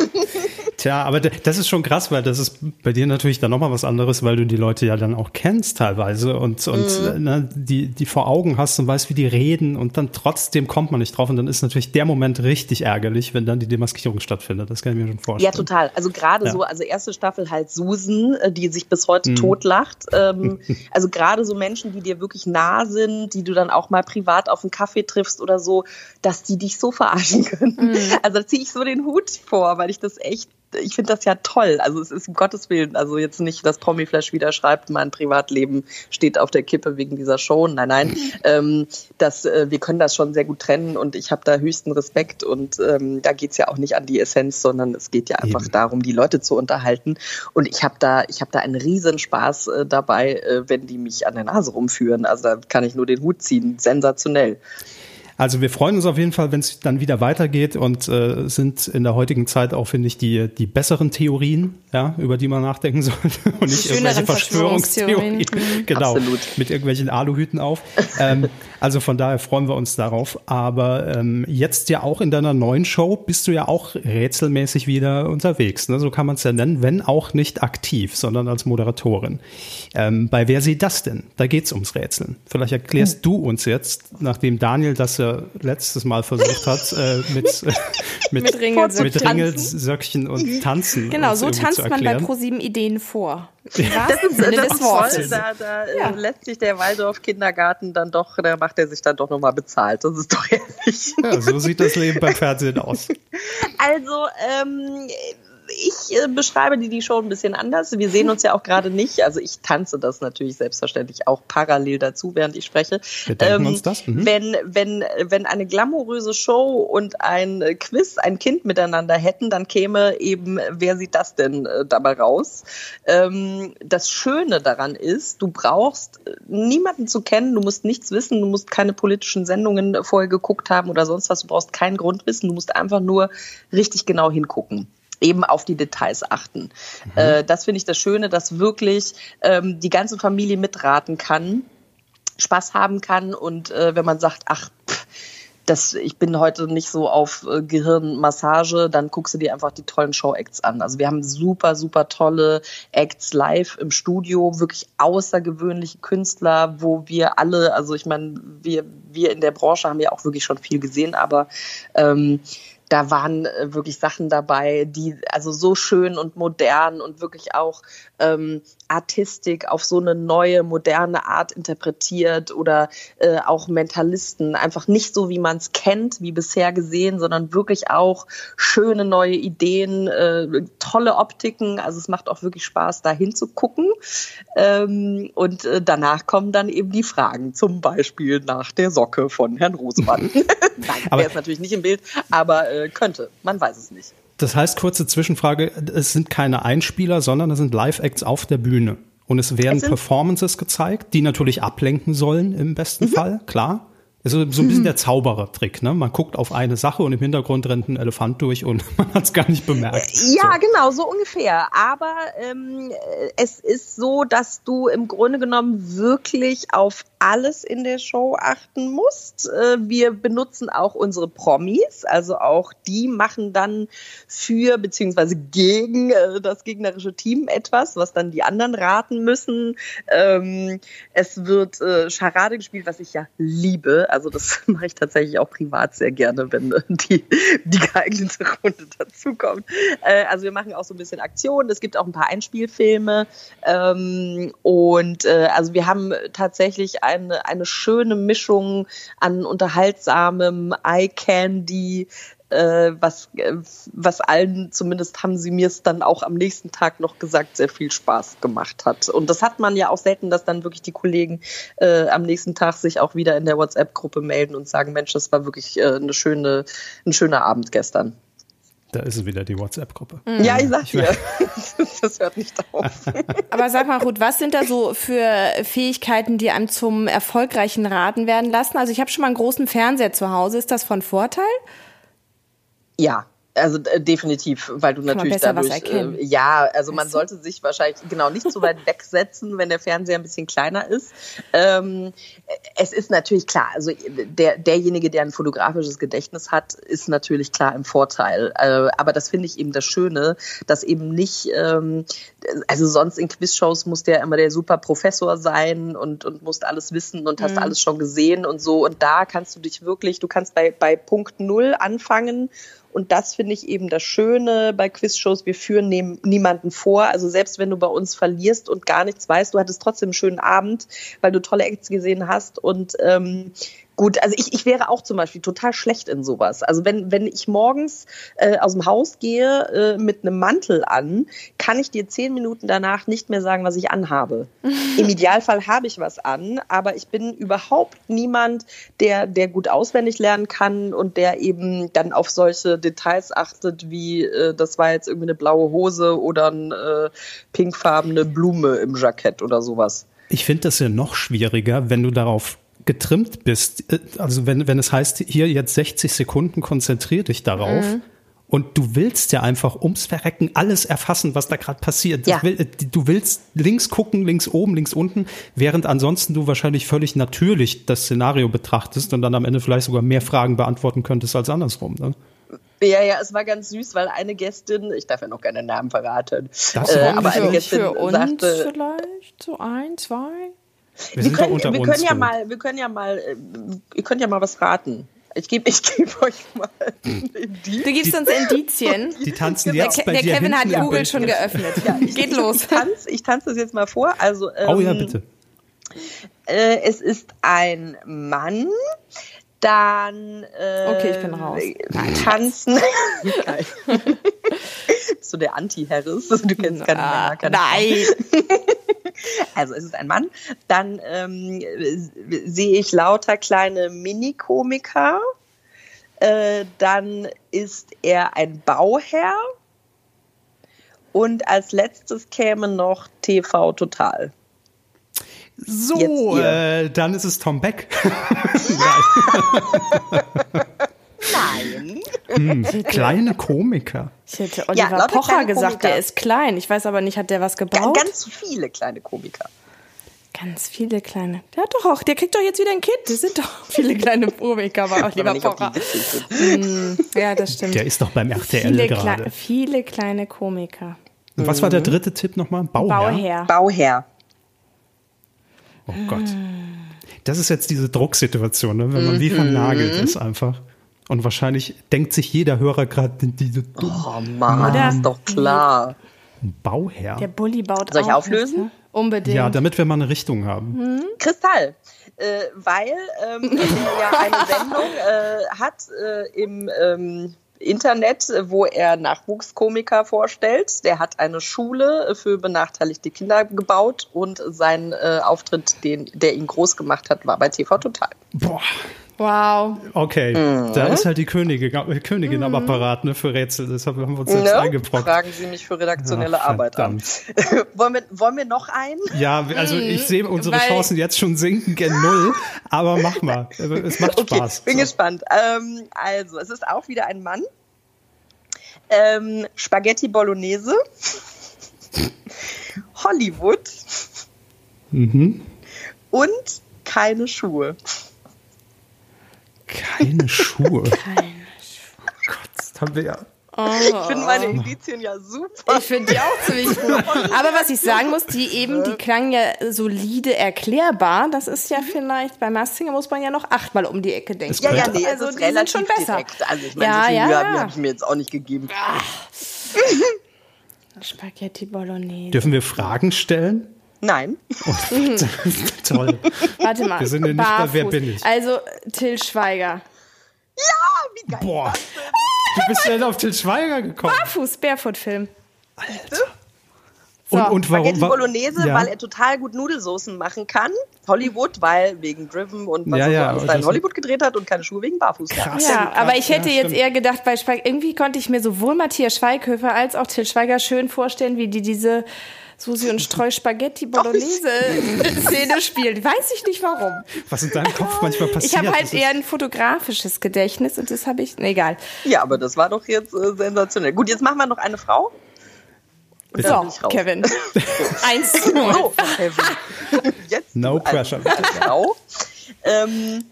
Tja, aber das ist schon krass, weil das ist bei dir natürlich dann nochmal was anderes, weil du die Leute ja dann auch kennst teilweise und, und mhm. ne, die, die vor Augen hast und weißt, wie die reden und dann trotzdem kommt man nicht drauf und dann ist natürlich der Moment richtig ärgerlich, wenn dann die Demaskierung stattfindet. Das kann ich mir schon vorstellen. Ja, total. Also gerade ja. so, also erste Staffel halt Susan, äh, die sich bis heute mhm. totlacht. Ähm, also gerade so Menschen, die dir wirklich nah sind, die du dann auch mal privat auf einen Kaffee triffst oder so, dass die dich so verarschen können. Mhm. Also da ziehe ich so den Hut vor, weil ich das echt ich finde das ja toll. Also es ist um Gottes Willen, also jetzt nicht, dass Promiflash wieder schreibt, mein Privatleben steht auf der Kippe wegen dieser Show. Nein, nein. ähm, das, äh, wir können das schon sehr gut trennen und ich habe da höchsten Respekt und ähm, da geht's ja auch nicht an die Essenz, sondern es geht ja einfach Eben. darum, die Leute zu unterhalten. Und ich habe da, ich habe da einen riesen Spaß äh, dabei, äh, wenn die mich an der Nase rumführen. Also da kann ich nur den Hut ziehen. Sensationell. Also wir freuen uns auf jeden Fall, wenn es dann wieder weitergeht und äh, sind in der heutigen Zeit auch, finde ich, die, die besseren Theorien, ja, über die man nachdenken sollte und nicht irgendwelche Verschwörungstheorien. Mhm. Genau, Absolut. mit irgendwelchen Aluhüten auf. ähm, also von daher freuen wir uns darauf. Aber ähm, jetzt ja auch in deiner neuen Show bist du ja auch rätselmäßig wieder unterwegs. Ne? So kann man es ja nennen, wenn auch nicht aktiv, sondern als Moderatorin. Ähm, bei Wer sieht das denn? Da geht es ums Rätseln. Vielleicht erklärst hm. du uns jetzt, nachdem Daniel das ja letztes Mal versucht hat, äh, mit, äh, mit, mit, Ringelsöckchen. mit Ringelsöckchen und Tanzen. Genau, so tanzt man bei ProSieben Ideen vor. das ist, das ist toll. Da, da äh, ja. lässt sich der Waldorf-Kindergarten dann doch, da macht er sich dann doch nochmal bezahlt. Das ist doch ehrlich. Ja, so sieht das Leben beim Fernsehen aus. Also, ähm, ich äh, beschreibe die, die Show ein bisschen anders. Wir sehen uns ja auch gerade nicht. Also ich tanze das natürlich selbstverständlich auch parallel dazu, während ich spreche. Wir ähm, uns das. Mhm. Wenn, wenn, wenn eine glamouröse Show und ein Quiz ein Kind miteinander hätten, dann käme eben, wer sieht das denn äh, dabei raus? Ähm, das Schöne daran ist, du brauchst äh, niemanden zu kennen, du musst nichts wissen, du musst keine politischen Sendungen vorher geguckt haben oder sonst was, du brauchst kein Grundwissen, du musst einfach nur richtig genau hingucken eben auf die Details achten. Mhm. Äh, das finde ich das Schöne, dass wirklich ähm, die ganze Familie mitraten kann, Spaß haben kann und äh, wenn man sagt, ach, pff, das, ich bin heute nicht so auf äh, Gehirnmassage, dann guckst du dir einfach die tollen Show-Acts an. Also wir haben super, super tolle Acts live im Studio, wirklich außergewöhnliche Künstler, wo wir alle, also ich meine, wir, wir in der Branche haben ja auch wirklich schon viel gesehen, aber ähm, da waren äh, wirklich Sachen dabei, die also so schön und modern und wirklich auch ähm, Artistik auf so eine neue, moderne Art interpretiert oder äh, auch Mentalisten. Einfach nicht so, wie man es kennt, wie bisher gesehen, sondern wirklich auch schöne neue Ideen, äh, tolle Optiken. Also es macht auch wirklich Spaß, da hinzugucken. Ähm, und äh, danach kommen dann eben die Fragen, zum Beispiel nach der Socke von Herrn Rosemann. Nein, aber der ist natürlich nicht im Bild, aber äh, könnte. Man weiß es nicht. Das heißt, kurze Zwischenfrage, es sind keine Einspieler, sondern es sind Live-Acts auf der Bühne. Und es werden es Performances gezeigt, die natürlich ablenken sollen im besten mhm. Fall, klar. Also so ein bisschen der Zauberertrick, ne? Man guckt auf eine Sache und im Hintergrund rennt ein Elefant durch und man hat es gar nicht bemerkt. Ja, so. genau, so ungefähr. Aber ähm, es ist so, dass du im Grunde genommen wirklich auf alles in der Show achten musst. Äh, wir benutzen auch unsere Promis, also auch die machen dann für beziehungsweise gegen äh, das gegnerische Team etwas, was dann die anderen raten müssen. Ähm, es wird äh, Charade gespielt, was ich ja liebe. Also das mache ich tatsächlich auch privat sehr gerne, wenn die, die geeignete Runde dazukommt. Also wir machen auch so ein bisschen Aktionen. Es gibt auch ein paar Einspielfilme ähm, und also wir haben tatsächlich eine, eine schöne Mischung an unterhaltsamem Eye Candy, äh, was, äh, was allen, zumindest haben sie mir es dann auch am nächsten Tag noch gesagt, sehr viel Spaß gemacht hat. Und das hat man ja auch selten, dass dann wirklich die Kollegen äh, am nächsten Tag sich auch wieder in der WhatsApp-Gruppe melden und sagen, Mensch, das war wirklich äh, eine schöne, ein schöner Abend gestern. Da ist es wieder die WhatsApp-Gruppe. Mhm. Ja, ich sag dir, das hört nicht auf. Aber sag mal, Ruth, was sind da so für Fähigkeiten, die einem zum erfolgreichen Raten werden lassen? Also ich habe schon mal einen großen Fernseher zu Hause. Ist das von Vorteil? Ja, Also äh, definitiv, weil du Kann natürlich dadurch, was erkennen. äh, ja, also man sollte sich wahrscheinlich genau nicht so weit wegsetzen, wenn der Fernseher ein bisschen kleiner ist. Ähm, es ist natürlich klar, also der, derjenige, der ein fotografisches Gedächtnis hat, ist natürlich klar im Vorteil. Äh, aber das finde ich eben das Schöne, dass eben nicht, ähm, also sonst in Quizshows muss der immer der super Professor sein und, und musst alles wissen und hast Mhm. alles schon gesehen und so. Und da kannst du dich wirklich, du kannst bei, bei Punkt Null anfangen und das finde ich eben das Schöne bei Quizshows. Wir führen neben, niemanden vor. Also selbst wenn du bei uns verlierst und gar nichts weißt, du hattest trotzdem einen schönen Abend, weil du tolle Acts gesehen hast. Und ähm, gut, also ich, ich wäre auch zum Beispiel total schlecht in sowas. Also wenn, wenn ich morgens äh, aus dem Haus gehe äh, mit einem Mantel an, kann ich dir zehn Minuten danach nicht mehr sagen, was ich anhabe. Im Idealfall habe ich was an, aber ich bin überhaupt niemand, der, der gut auswendig lernen kann und der eben dann auf solche Details achtet, wie äh, das war jetzt irgendwie eine blaue Hose oder eine äh, pinkfarbene Blume im Jackett oder sowas. Ich finde das ja noch schwieriger, wenn du darauf getrimmt bist. Äh, Also wenn, wenn es heißt, hier jetzt 60 Sekunden, konzentrier dich darauf. Und du willst ja einfach ums Verrecken alles erfassen, was da gerade passiert. Ja. Äh, du willst links gucken, links oben, links unten, während ansonsten du wahrscheinlich völlig natürlich das Szenario betrachtest und dann am Ende vielleicht sogar mehr Fragen beantworten könntest als andersrum. Ne? Ja, ja, es war ganz süß, weil eine Gästin, ich darf ja noch keine Namen verraten, Das äh, aber eine für, Gästin für uns sagte, vielleicht so ein, zwei. Wir, wir können, wir können ja mal, wir können ja mal, äh, ihr könnt ja mal was raten. Ich gebe ich geb euch mal ein Indiz. Du gibst uns Indizien. Die tanzen Der, jetzt bei der dir Kevin hat Google schon geöffnet. Geht Ich, los. ich tanze ich tanz das jetzt mal vor. Also, ähm, Oh ja, bitte. Äh, es ist ein Mann. Dann äh, Okay, ich bin raus. tanzen. Geil. Bist du der Anti-Harris? Du kennst keine Ah, Männer, nein. Also es ist ein Mann. Dann ähm, sehe ich lauter kleine Mini-Komiker. Äh, dann ist er ein Bauherr. Und als letztes käme noch TV Total. So, äh, dann ist es Tom Beck. Nein. Hm, kleine Komiker. Ich hätte Ja, Oliver lauter Pocher gesagt, Komiker. der ist klein. Ich weiß aber nicht, hat der was gebaut? Ganz viele kleine Komiker. Ganz viele kleine. Der hat doch auch, der kriegt doch jetzt wieder ein Kind. Das sind doch viele kleine Komiker Aber Oliver Pocher. sind. Ja, das stimmt. Der ist doch beim RTL viele, gerade. Kle viele kleine Komiker. Und was war der dritte Tipp nochmal? Bauherr? Bauherr. Bauherr. Oh Gott. Das ist jetzt diese Drucksituation, ne? wenn man wie vernagelt ist einfach. Und wahrscheinlich denkt sich jeder Hörer gerade diese Oh Mann, Oder- ist doch klar. Bauherr. Der Bulli baut Soll ich auch auflösen? ne? Unbedingt. Ja, damit wir mal eine Richtung haben. Hm. Kristall. Äh, weil ähm, er ja eine Sendung äh, hat äh, im ähm, Internet, wo er Nachwuchskomiker vorstellt. Der hat eine Schule für benachteiligte Kinder gebaut und sein äh, Auftritt, den, der ihn groß gemacht hat, war bei TV Total. Boah, Wow. okay. Da ist halt die Königin, Königin am Apparat ne, für Rätsel. Deshalb haben wir uns jetzt Ne? eingebrockt. Fragen Sie mich für redaktionelle Ach, Arbeit an. wollen, wir, wollen wir noch einen? Ja, also ich sehe unsere weil- Chancen jetzt schon sinken gen Null, aber mach mal. Es macht Okay, Spaß. bin So. gespannt. Ähm, also, es ist auch wieder ein Mann. Ähm, Spaghetti Bolognese. Hollywood. Mhm. Und keine Schuhe. Keine Schuhe. Keine Gott, das haben wir ja. Ich finde meine Indizien ja super. Ich finde die auch ziemlich gut. Aber was ich sagen muss, die eben, die klangen ja solide erklärbar. Das ist ja vielleicht, bei Masked Singer muss man ja noch achtmal um die Ecke denken. ja, ja, nee, also die relativ sind schon besser. direkt. Also ich meine, Ja, so viel ja, Mühe ja. habe ich mir jetzt auch nicht gegeben. Spaghetti Bolognese. Dürfen wir Fragen stellen? Nein. Toll. Warte mal. Wir sind ja nicht bei Wer Barfuß. bin ich? Also Till Schweiger. Wie geil. Boah. Du bist denn auf Til Schweiger gekommen. Barfuß, Barefoot-Film. Alter. So. Und, und warum? Spaghetti Bolognese, ja. weil er total gut Nudelsoßen machen kann. Hollywood, weil wegen Driven und was ja, ja, alles da in Hollywood gedreht hat und keine Schuhe wegen Barfuß. Krass. Ja, krass, aber ich hätte jetzt eher gedacht, bei Spag irgendwie konnte ich mir sowohl Matthias Schweighöfer als auch Till Schweiger schön vorstellen, wie die diese Susi und Streu Spaghetti Bolognese Szene spielt. Weiß ich nicht warum. Was in deinem Kopf manchmal passiert. Ich habe halt eher ein fotografisches Gedächtnis und das habe ich, nee, egal. Ja, aber das war doch jetzt äh, sensationell. Gut, jetzt machen wir noch eine Frau. So, Kevin. Eins zu null. So, Kevin. Jetzt no pressure. Eine Frau. Ähm,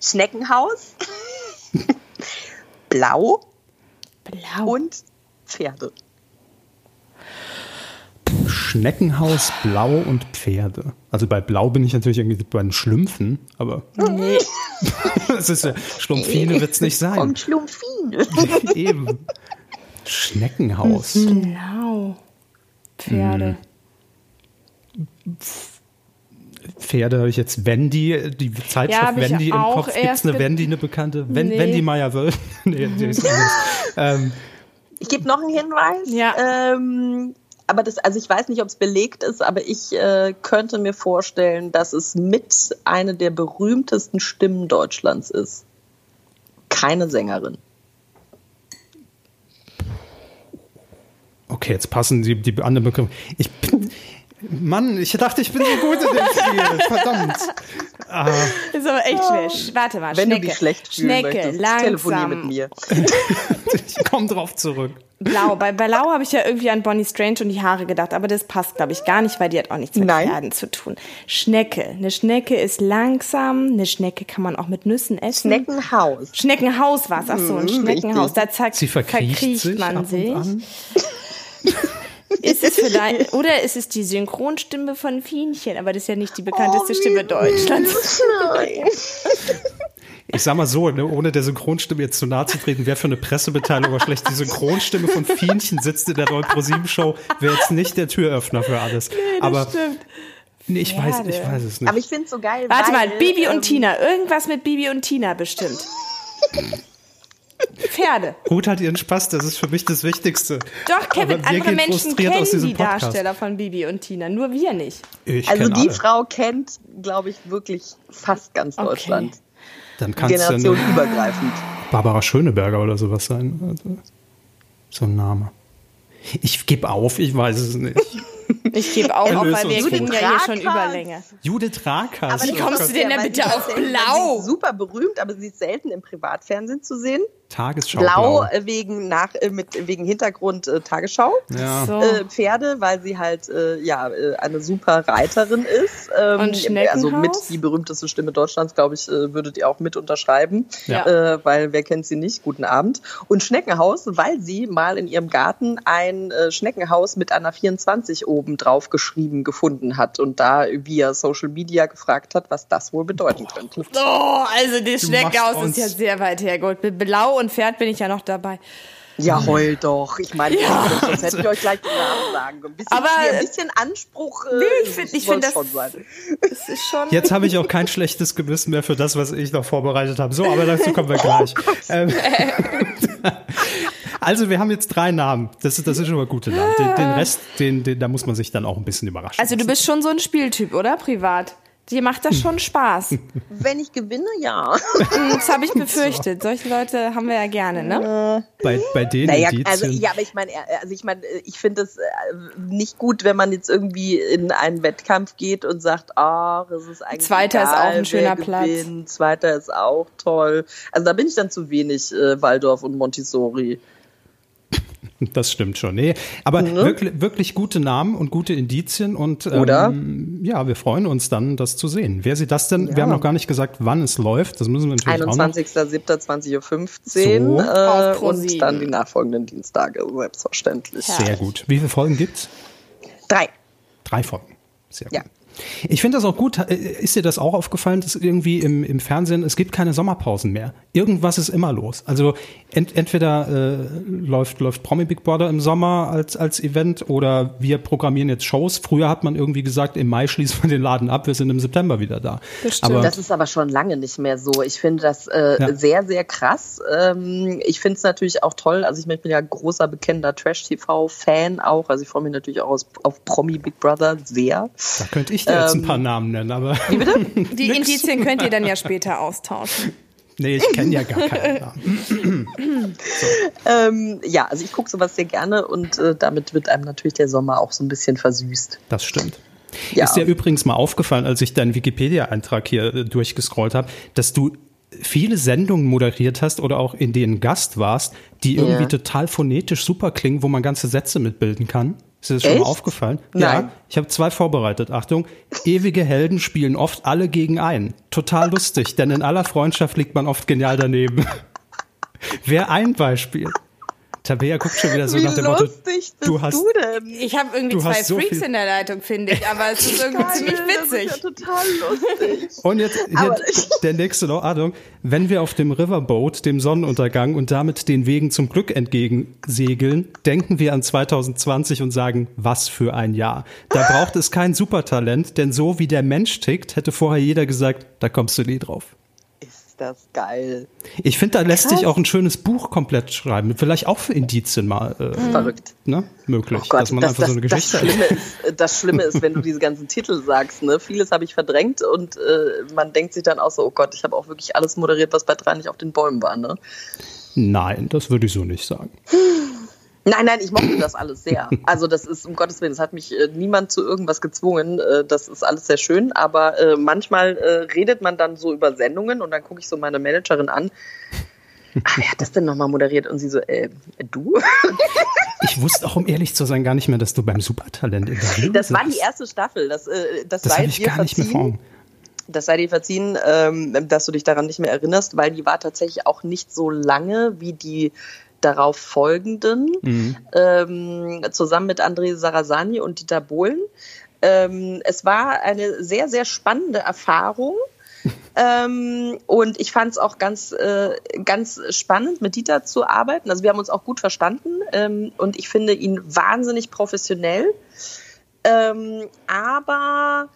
Schneckenhaus. Blau. Blau. Und Pferde. Schneckenhaus, Blau und Pferde. Also bei Blau bin ich natürlich irgendwie bei den Schlümpfen, aber nee. das ist ja, Schlumpfine wird es nicht sein. Und Schlumpfine. Eben. Schneckenhaus. Blau. Pferde. Hm. Pferde habe ich jetzt Wendy, die Zeitschrift ja, Wendy im Kopf. Gibt es eine Wendy, eine bekannte? Wen, nee. Wendy Meyer-Wölf? nee, die ist ähm, ich gebe noch einen Hinweis. Ja. Ähm, aber das, also ich weiß nicht, ob es belegt ist, aber ich äh, könnte mir vorstellen, dass es mit eine der berühmtesten Stimmen Deutschlands ist. Keine Sängerin. Okay, jetzt passen die, die anderen Begriffe. Ich bin, Mann, ich dachte, ich bin so gut in dem Spiel. Verdammt. Ah. Ist aber echt schwer. Warte mal, Wenn Schnecke. du dich schlecht fühlen Schnecke, möchtest, langsam. telefonier mit mir. ich komme drauf zurück. Blau. Bei Blau habe ich ja irgendwie an Bonnie Strange und die Haare gedacht, aber das passt, glaube ich, gar nicht, weil die hat auch nichts mit Nein. Pferden zu tun. Schnecke. Eine Schnecke ist langsam. Eine Schnecke kann man auch mit Nüssen essen. Schneckenhaus. Schneckenhaus war es. Ach so, ein Mhm, Schneckenhaus. Da zack, Sie verkriecht, verkriecht sich man ab und sich. Ist es vielleicht, oder ist es die Synchronstimme von Fienchen? Aber das ist ja nicht die bekannteste Stimme Deutschlands. Nein. Ich sag mal so, ne, ohne der Synchronstimme jetzt zu nahe zu treten, wäre für eine Pressebeteiligung aber schlecht. Die Synchronstimme von Fienchen sitzt in der neuen ProSieben-Show, wäre jetzt nicht der Türöffner für alles. Nee, das aber stimmt. nee, ich weiß, ich weiß es nicht. Aber ich finde es so geil. Warte weil, mal, Bibi ähm, und Tina. Irgendwas mit Bibi und Tina bestimmt. Pferde. Ruth hat ihren Spaß, das ist für mich das Wichtigste. Doch, Kevin, andere Menschen kennen die Podcast. Darsteller von Bibi und Tina, nur wir nicht. Ich Also die alle. Frau kennt, glaube ich, wirklich fast ganz Okay. Deutschland. Dann kann es ja Generation eine übergreifend. Barbara Schöneberger oder sowas sein. So ein Name. Ich gebe auf, ich weiß es nicht. Ich gebe auch auf, weil wir kriegen ja hier schon. Überlänge. Judith Rakas. Wie kommst du denn ja, da bitte auf Blau? Sie ist super berühmt, aber sie ist selten im Privatfernsehen zu sehen. Tagesschau. Blau äh, wegen nach äh, mit wegen Hintergrund äh, Tagesschau. Ja. So. Äh, Pferde, weil sie halt äh, ja äh, eine super Reiterin ist. Ähm, Und Schneckenhaus? Also mit die berühmteste Stimme Deutschlands, glaube ich, äh, würdet ihr auch mit unterschreiben. Ja. Äh, weil wer kennt sie nicht? Guten Abend. Und Schneckenhaus, weil sie mal in ihrem Garten ein äh, Schneckenhaus mit einer 24 oben drauf geschrieben gefunden hat und da via Social Media gefragt hat, was das wohl bedeuten könnte. Oh, also die uns- ist ja sehr weit hergeholt. Mit Blau und Pferd bin ich ja noch dabei. Ja, heul doch. Ich meine, Ja. sonst hätte ich euch gleich den Namen sagen. Ein bisschen, Aber- ein bisschen Anspruch äh, Nee, ich find- ich find das- schon sein. Das ist schon. Jetzt habe ich auch kein schlechtes Gewissen mehr für das, was ich noch vorbereitet habe. So, aber dazu kommen wir gleich. ähm, also, wir haben jetzt drei Namen. Das ist, das ist schon mal gute Namen. Den, den Rest, den, den, da muss man sich dann auch ein bisschen überraschen. Also du bist schon so ein Spieltyp, oder? Privat. Dir macht das schon Spaß. Wenn ich gewinne, ja. Das habe ich befürchtet. Solche Leute haben wir ja gerne, ne? bei, bei den Naja, also ja, aber ich meine, also ich meine, ich finde es äh, nicht gut, wenn man jetzt irgendwie in einen Wettkampf geht und sagt, ach, es ist eigentlich Zweiter ist egal, auch ein schöner wer Platz. gewinnt. Zweiter ist auch toll. Also da bin ich dann zu wenig äh, Waldorf und Montessori. Das stimmt schon. Nee, aber wirklich, wirklich gute Namen und gute Indizien und ähm, Oder? ja, wir freuen uns dann, das zu sehen. Wer sieht das denn? Wir haben noch gar nicht gesagt, wann es läuft. Das müssen wir natürlich auch noch. 21.07.20.15 So. Uhr äh, Auf und dann die nachfolgenden Dienstage, selbstverständlich. Ja. Sehr gut. Wie viele Folgen gibt's? Drei. Drei Folgen. Sehr gut. Ja. Ich finde das auch gut. Äh, ist dir das auch aufgefallen, dass irgendwie im, im Fernsehen, es gibt keine Sommerpausen mehr. Irgendwas ist immer los. Also ent, entweder äh, läuft, läuft Promi Big Brother im Sommer als, als Event oder wir programmieren jetzt Shows. Früher hat man irgendwie gesagt, im Mai schließt man den Laden ab, wir sind im September wieder da. Das, aber, das ist aber schon lange nicht mehr so. Ich finde das äh, ja. sehr, sehr krass. Ähm, ich finde es natürlich auch toll. Also ich, ich bin ja großer, bekennender Trash-TV-Fan auch. Also ich freue mich natürlich auch auf Promi Big Brother sehr. Da könnte ich dir jetzt ein paar ähm, Namen nennen, aber. Wie bitte? Die Indizien könnt ihr dann ja später austauschen. Nee, ich kenne ja gar keinen Namen. so. ähm, ja, also ich gucke sowas sehr gerne und äh, damit wird einem natürlich der Sommer auch so ein bisschen versüßt. Das stimmt. Ja. Ist dir übrigens mal aufgefallen, als ich deinen Wikipedia-Eintrag hier äh, durchgescrollt habe, dass du viele Sendungen moderiert hast oder auch in denen Gast warst, die irgendwie ja. total phonetisch super klingen, wo man ganze Sätze mitbilden kann? Ist dir das schon mal aufgefallen? Nein. Ja, ich habe zwei vorbereitet. Achtung, ewige Helden spielen oft alle gegen einen. Total lustig, denn in aller Freundschaft liegt man oft genial daneben. Wäre ein Beispiel. Tabea guckt schon wieder so Wie nach dem Motto, bist du hast, du denn? Ich habe irgendwie zwei so Freaks in der Leitung, finde ich, aber es ist irgendwie Geil, ziemlich witzig. Das ist ja total lustig. Und jetzt, jetzt der nächste noch, Achtung, wenn wir auf dem Riverboat dem Sonnenuntergang und damit den Wegen zum Glück entgegensegeln, denken wir an 2020 und sagen, was für ein Jahr. Da braucht es kein Supertalent, denn so wie der Mensch tickt, hätte vorher jeder gesagt, da kommst du nie drauf das geil. Ich finde, da lässt sich auch ein schönes Buch komplett schreiben. Vielleicht auch für Indizien mal. Äh, Verrückt. Ne, möglich. Oh Gott, dass man das, einfach das, so eine Geschichte das Schlimme, ist, das Schlimme ist, wenn du diese ganzen Titel sagst. Ne? Vieles habe ich verdrängt und äh, man denkt sich dann auch so, oh Gott, ich habe auch wirklich alles moderiert, was bei drei nicht auf den Bäumen war. Ne? Nein, das würde ich so nicht sagen. Nein, nein, ich mochte das alles sehr. Also das ist, um Gottes Willen, es hat mich äh, niemand zu irgendwas gezwungen. Äh, das ist alles sehr schön. Aber äh, manchmal äh, redet man dann so über Sendungen und dann gucke ich so meine Managerin an. Ah, wer hat das denn nochmal moderiert? Und sie so, äh, du? Ich wusste auch, um ehrlich zu sein, gar nicht mehr, dass du beim Supertalent interviewst. Das war die erste Staffel. Das, äh, das, das sei ich gar nicht mehr vor. Das sei dir verziehen, ähm, dass du dich daran nicht mehr erinnerst, weil die war tatsächlich auch nicht so lange wie die darauf folgenden, mhm. ähm, zusammen mit André Sarasani und Dieter Bohlen. Ähm, es war eine sehr, sehr spannende Erfahrung. ähm, und ich fand es auch ganz, äh, ganz spannend, mit Dieter zu arbeiten. Also wir haben uns auch gut verstanden ähm, und ich finde ihn wahnsinnig professionell. Ähm, aber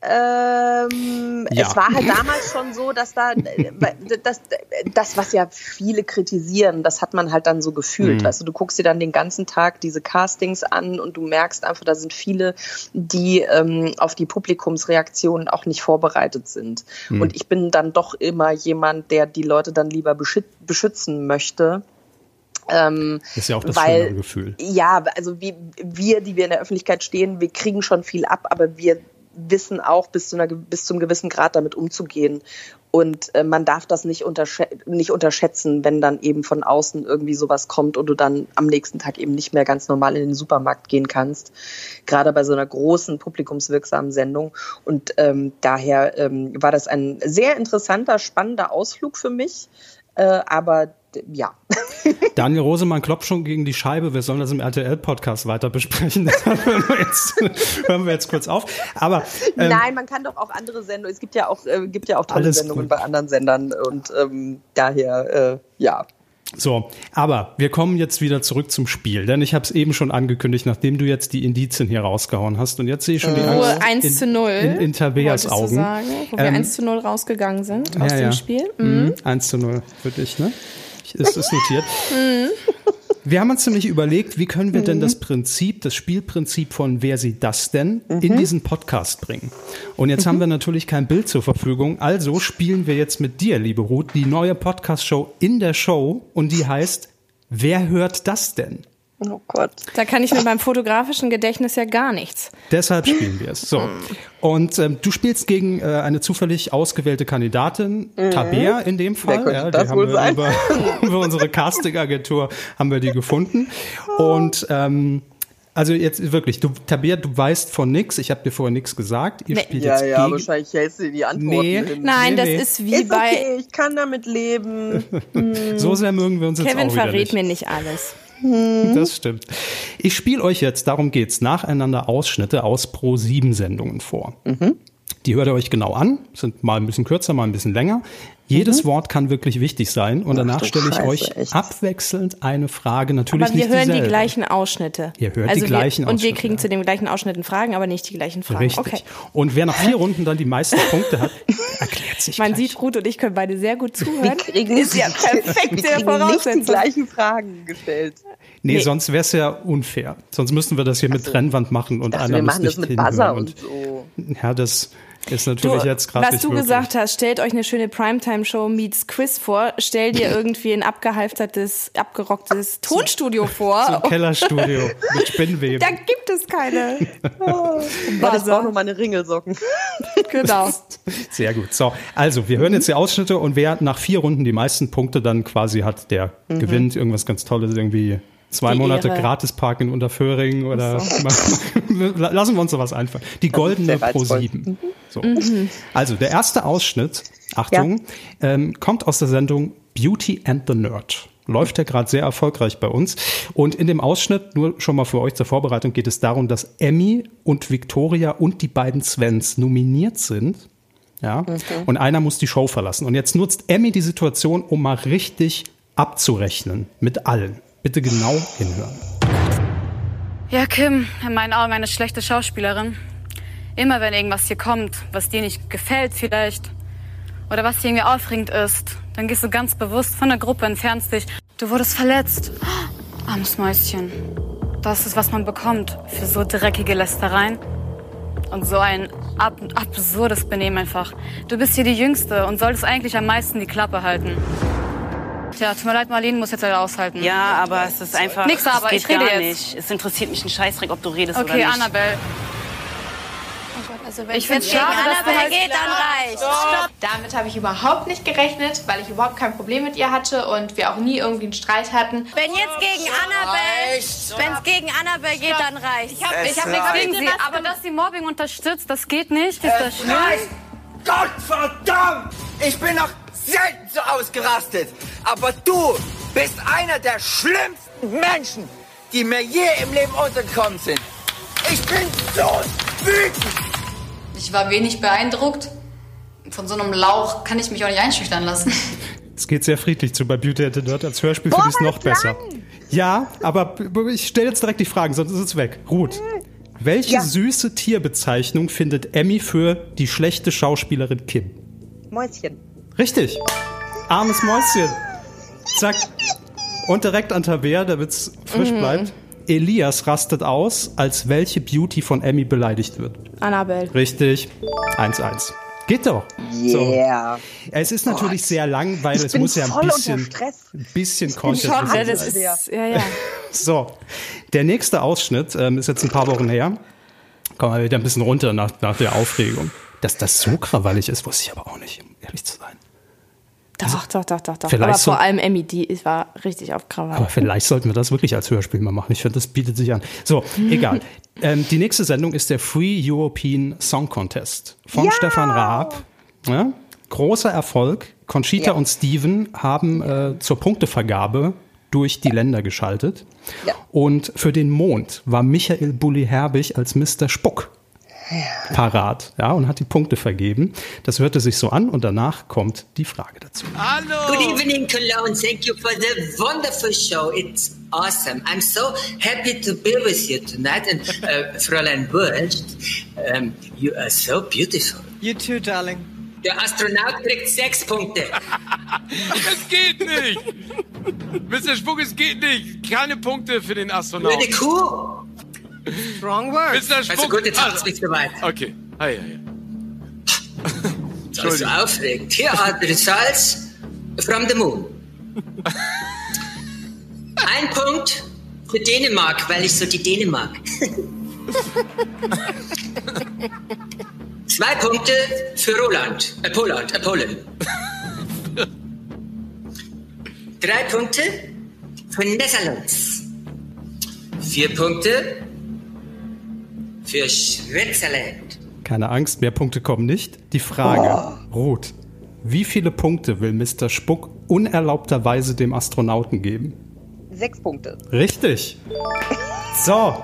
ähm, ja. Es war halt damals schon so, dass da das, das, was ja viele kritisieren, das hat man halt dann so gefühlt. Mhm. Also du guckst dir dann den ganzen Tag diese Castings an und du merkst einfach, da sind viele, die ähm, auf die Publikumsreaktionen auch nicht vorbereitet sind. Mhm. Und ich bin dann doch immer jemand, der die Leute dann lieber beschützen möchte. Ähm, das ist ja auch das weil, Gefühl. Ja, also wie, wir, die wir in der Öffentlichkeit stehen, wir kriegen schon viel ab, aber wir wissen auch bis, zu einer, bis zum gewissen Grad damit umzugehen. Und äh, man darf das nicht, untersch nicht unterschätzen, wenn dann eben von außen irgendwie sowas kommt und du dann am nächsten Tag eben nicht mehr ganz normal in den Supermarkt gehen kannst. Gerade bei so einer großen publikumswirksamen Sendung. Und ähm, daher ähm, war das ein sehr interessanter, spannender Ausflug für mich. Äh, aber ja. Daniel Rosemann klopft schon gegen die Scheibe. Wir sollen das im RTL-Podcast weiter besprechen. Das hören wir, jetzt, hören wir jetzt kurz auf. Aber ähm, nein, man kann doch auch andere Sendungen. Es gibt ja auch äh, gibt ja auch tolle Sendungen gut. bei anderen Sendern und ähm, daher äh, ja. So, aber wir kommen jetzt wieder zurück zum Spiel, denn ich habe es eben schon angekündigt, nachdem du jetzt die Indizien hier rausgehauen hast und jetzt sehe ich schon die Angst 1 in, zu 0 in, in Tabeas Augen. Sagen, wo wir ähm, 1 zu 0 rausgegangen sind aus ja, dem Spiel. Mhm. 1 zu 0 für dich, ne? Es ist notiert. Mhm. Wir haben uns nämlich überlegt, wie können wir denn mhm. das Prinzip, das Spielprinzip von Wer sieht das denn in mhm. diesen Podcast bringen? Und jetzt haben wir natürlich kein Bild zur Verfügung, also spielen wir jetzt mit dir, liebe Ruth, die neue Podcast-Show in der Show und die heißt Wer hört das denn? Oh Gott. Da kann ich mit meinem fotografischen Gedächtnis ja gar nichts. Deshalb spielen wir es. So. Und ähm, du spielst gegen äh, eine zufällig ausgewählte Kandidatin, mhm. Tabea in dem Fall. Ja, das wohl sein? Über, über unsere Casting-Agentur haben wir die gefunden. Und ähm, also jetzt wirklich, du, Tabea, du weißt von nix. Ich habe dir vorher nichts gesagt. Ihr nee. spielt ja, jetzt ja, gegen. wahrscheinlich hältst du die Antworten nee. hin. Nein, nee, das ist wie ist bei. Okay, ich kann damit leben. so sehr mögen wir uns Kevin jetzt auch verrät nicht. mir nicht alles. Hm. Das stimmt. Ich spiele euch jetzt, darum geht's, nacheinander Ausschnitte aus Pro 7 Sendungen vor. Mhm. Die hört ihr euch genau an, sind mal ein bisschen kürzer, mal ein bisschen länger. Jedes mhm. Wort kann wirklich wichtig sein und danach stelle ich euch echt. abwechselnd eine Frage. Natürlich aber wir nicht hören dieselbe. die gleichen Ausschnitte. Ihr hört also die gleichen wir, Und wir kriegen ja. zu den gleichen Ausschnitten Fragen, aber nicht die gleichen Fragen. Richtig. Okay. Und wer nach vier Runden dann die meisten Punkte hat, erklärt sich Man gleich. sieht, Ruth und ich können beide sehr gut zuhören. Wir kriegen ist ja perfekte Voraussetzung. nicht die gleichen Fragen gestellt. Nee, nee. sonst wäre es ja unfair. Sonst müssten wir das hier mit also, Trennwand machen und dachte, einer wir machen das mit Buzzer und, und so. Ja, das ist natürlich du, jetzt gerade Was du möglich. gesagt hast, stellt euch eine schöne Primetime-Show meets Quiz vor. Stell dir irgendwie ein abgehalftertes, abgerocktes Tonstudio vor. So ein Kellerstudio mit Spinnweben. Da gibt es keine. Oh, das braucht nur meine Ringelsocken. genau. Sehr gut. So, also wir hören jetzt die Ausschnitte und wer nach vier Runden die meisten Punkte dann quasi hat, der mhm. gewinnt irgendwas ganz Tolles irgendwie Zwei die Monate Ehre. gratis parken in Unterföhring oder so. lassen wir uns sowas einfallen. Die goldene Pro 7. So. Mhm. Also der erste Ausschnitt, Achtung, ja. ähm, kommt aus der Sendung Beauty and the Nerd. Läuft ja gerade sehr erfolgreich bei uns. Und in dem Ausschnitt, nur schon mal für euch zur Vorbereitung, geht es darum, dass Emmy und Victoria und die beiden Svens nominiert sind. Ja. Mhm. Und einer muss die Show verlassen. Und jetzt nutzt Emmy die Situation, um mal richtig abzurechnen mit allen. Bitte genau hinhören. Ja, Kim, in meinen Augen eine schlechte Schauspielerin. Immer wenn irgendwas hier kommt, was dir nicht gefällt vielleicht, oder was dir irgendwie aufregend ist, dann gehst du ganz bewusst von der Gruppe, entfernst dich. Du wurdest verletzt. Oh, armes Mäuschen. Das ist, was man bekommt für so dreckige Lästereien. Und so ein ab absurdes Benehmen einfach. Du bist hier die Jüngste und solltest eigentlich am meisten die Klappe halten. Tja, tut mir leid, Marlene muss jetzt leider aushalten. Ja, aber es ist einfach. Nix aber, ich rede jetzt. Nicht. Es interessiert mich ein Scheißdreck, ob du redest okay, oder nicht. Okay, Annabelle. Also wenn ich finde es schade, dass du halt geht, dann reicht. Stopp. Damit habe ich überhaupt nicht gerechnet, weil ich überhaupt kein Problem mit ihr hatte und wir auch nie irgendwie einen Streit hatten. Wenn jetzt gegen Annabelle, wenn es gegen Annabelle geht, dann reicht. Ich habe hab nichts gegen sie, aber dass sie Mobbing unterstützt, das geht nicht. Ist das schlimm? Gott verdammt! Ich bin noch selten so ausgerastet. Aber du bist einer der schlimmsten Menschen, die mir je im Leben untergekommen sind. Ich bin so wütend. Ich war wenig beeindruckt. Von so einem Lauch kann ich mich auch nicht einschüchtern lassen. Es geht sehr friedlich zu bei Beauty and the Nerd. Als Hörspiel finde ich es noch besser. Ja, aber ich stelle jetzt direkt die Fragen, sonst ist es weg. Ruth, welche ja. süße Tierbezeichnung findet Emmy für die schlechte Schauspielerin Kim? Mäuschen. Richtig. Armes Mäuschen. Zack. Und direkt an Tabea, damit es frisch mhm. bleibt. Elias rastet aus, als welche Beauty von Emmy beleidigt wird. Annabelle. Richtig. 1-1. Geht doch. Yeah. So. Es ist natürlich Gott. sehr lang, weil ich es muss ja ein bisschen, ein bisschen Content sein. Das ist, ja, ja. So, der nächste Ausschnitt ähm, ist jetzt ein paar Wochen her. Kommen wir wieder ein bisschen runter nach, nach der Aufregung. Dass das so krawallig ist, wusste ich aber auch nicht, um ehrlich zu sein. Doch, also, doch, doch, doch, doch. Aber vor allem Emmy, die war richtig auf Krawall. Aber vielleicht sollten wir das wirklich als Hörspiel mal machen. Ich finde, das bietet sich an. So, egal. ähm, die nächste Sendung ist der Free European Song Contest von ja! Stefan Raab. Ja? Großer Erfolg. Conchita ja. und Steven haben äh, zur Punktevergabe durch die Länder geschaltet. Und für den Mond war Michael Bulli-Herbig als Mr. Spuck parat, ja, und hat die Punkte vergeben. Das hörte sich so an und danach kommt die Frage dazu. Hallo! Good evening, Cologne. Thank you for the wonderful show. It's awesome. I'm so happy to be with you tonight. And uh, Fräulein Wurst, um, you are so beautiful. You too, darling. Der Astronaut kriegt sechs Punkte. Es geht nicht! Mr. Spuck, es geht nicht. Keine Punkte für den Astronauten. Eine Kuh! Strong words. Mr. Spuck. Also gut, jetzt also, nicht so weit. Okay. Hi, hi. Das ist so aufregend. Here are the results from the moon. Ein Punkt für Dänemark, weil ich so die Dänemark. Zwei Punkte für Roland, äh, Poland, äh, Polen. Drei Punkte für Netherlands. Vier Punkte für Switzerland. Keine Angst, mehr Punkte kommen nicht. Die Frage, oh. Ruth, wie viele Punkte will Mr. Spuck unerlaubterweise dem Astronauten geben? Sechs Punkte. Richtig. So.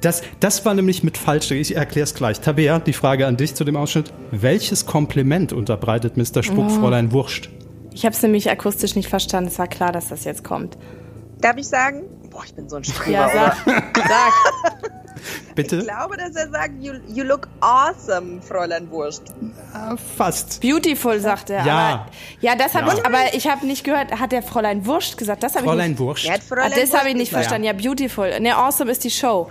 Das, das war nämlich mit falsch. Ich erkläre es gleich. Tabea, die Frage an dich zu dem Ausschnitt. Welches Kompliment unterbreitet Mr. Spuckfräulein oh. Wurscht? Ich habe es nämlich akustisch nicht verstanden. Es war klar, dass das jetzt kommt. Darf ich sagen? Boah, ich bin so ein Streber. Ja, sag. sag. Bitte? Ich glaube, dass er sagt, you, you look awesome, Fräulein Wurst. Ja, fast. Beautiful, sagt er. Ja. Aber, ja, das habe ja. ich, aber ich habe nicht gehört, hat der Fräulein Wurst gesagt? Das Fräulein ich nicht, Wurst. Ah, Fräulein das habe ich nicht verstanden. Ja, beautiful. Ne, awesome ist die Show.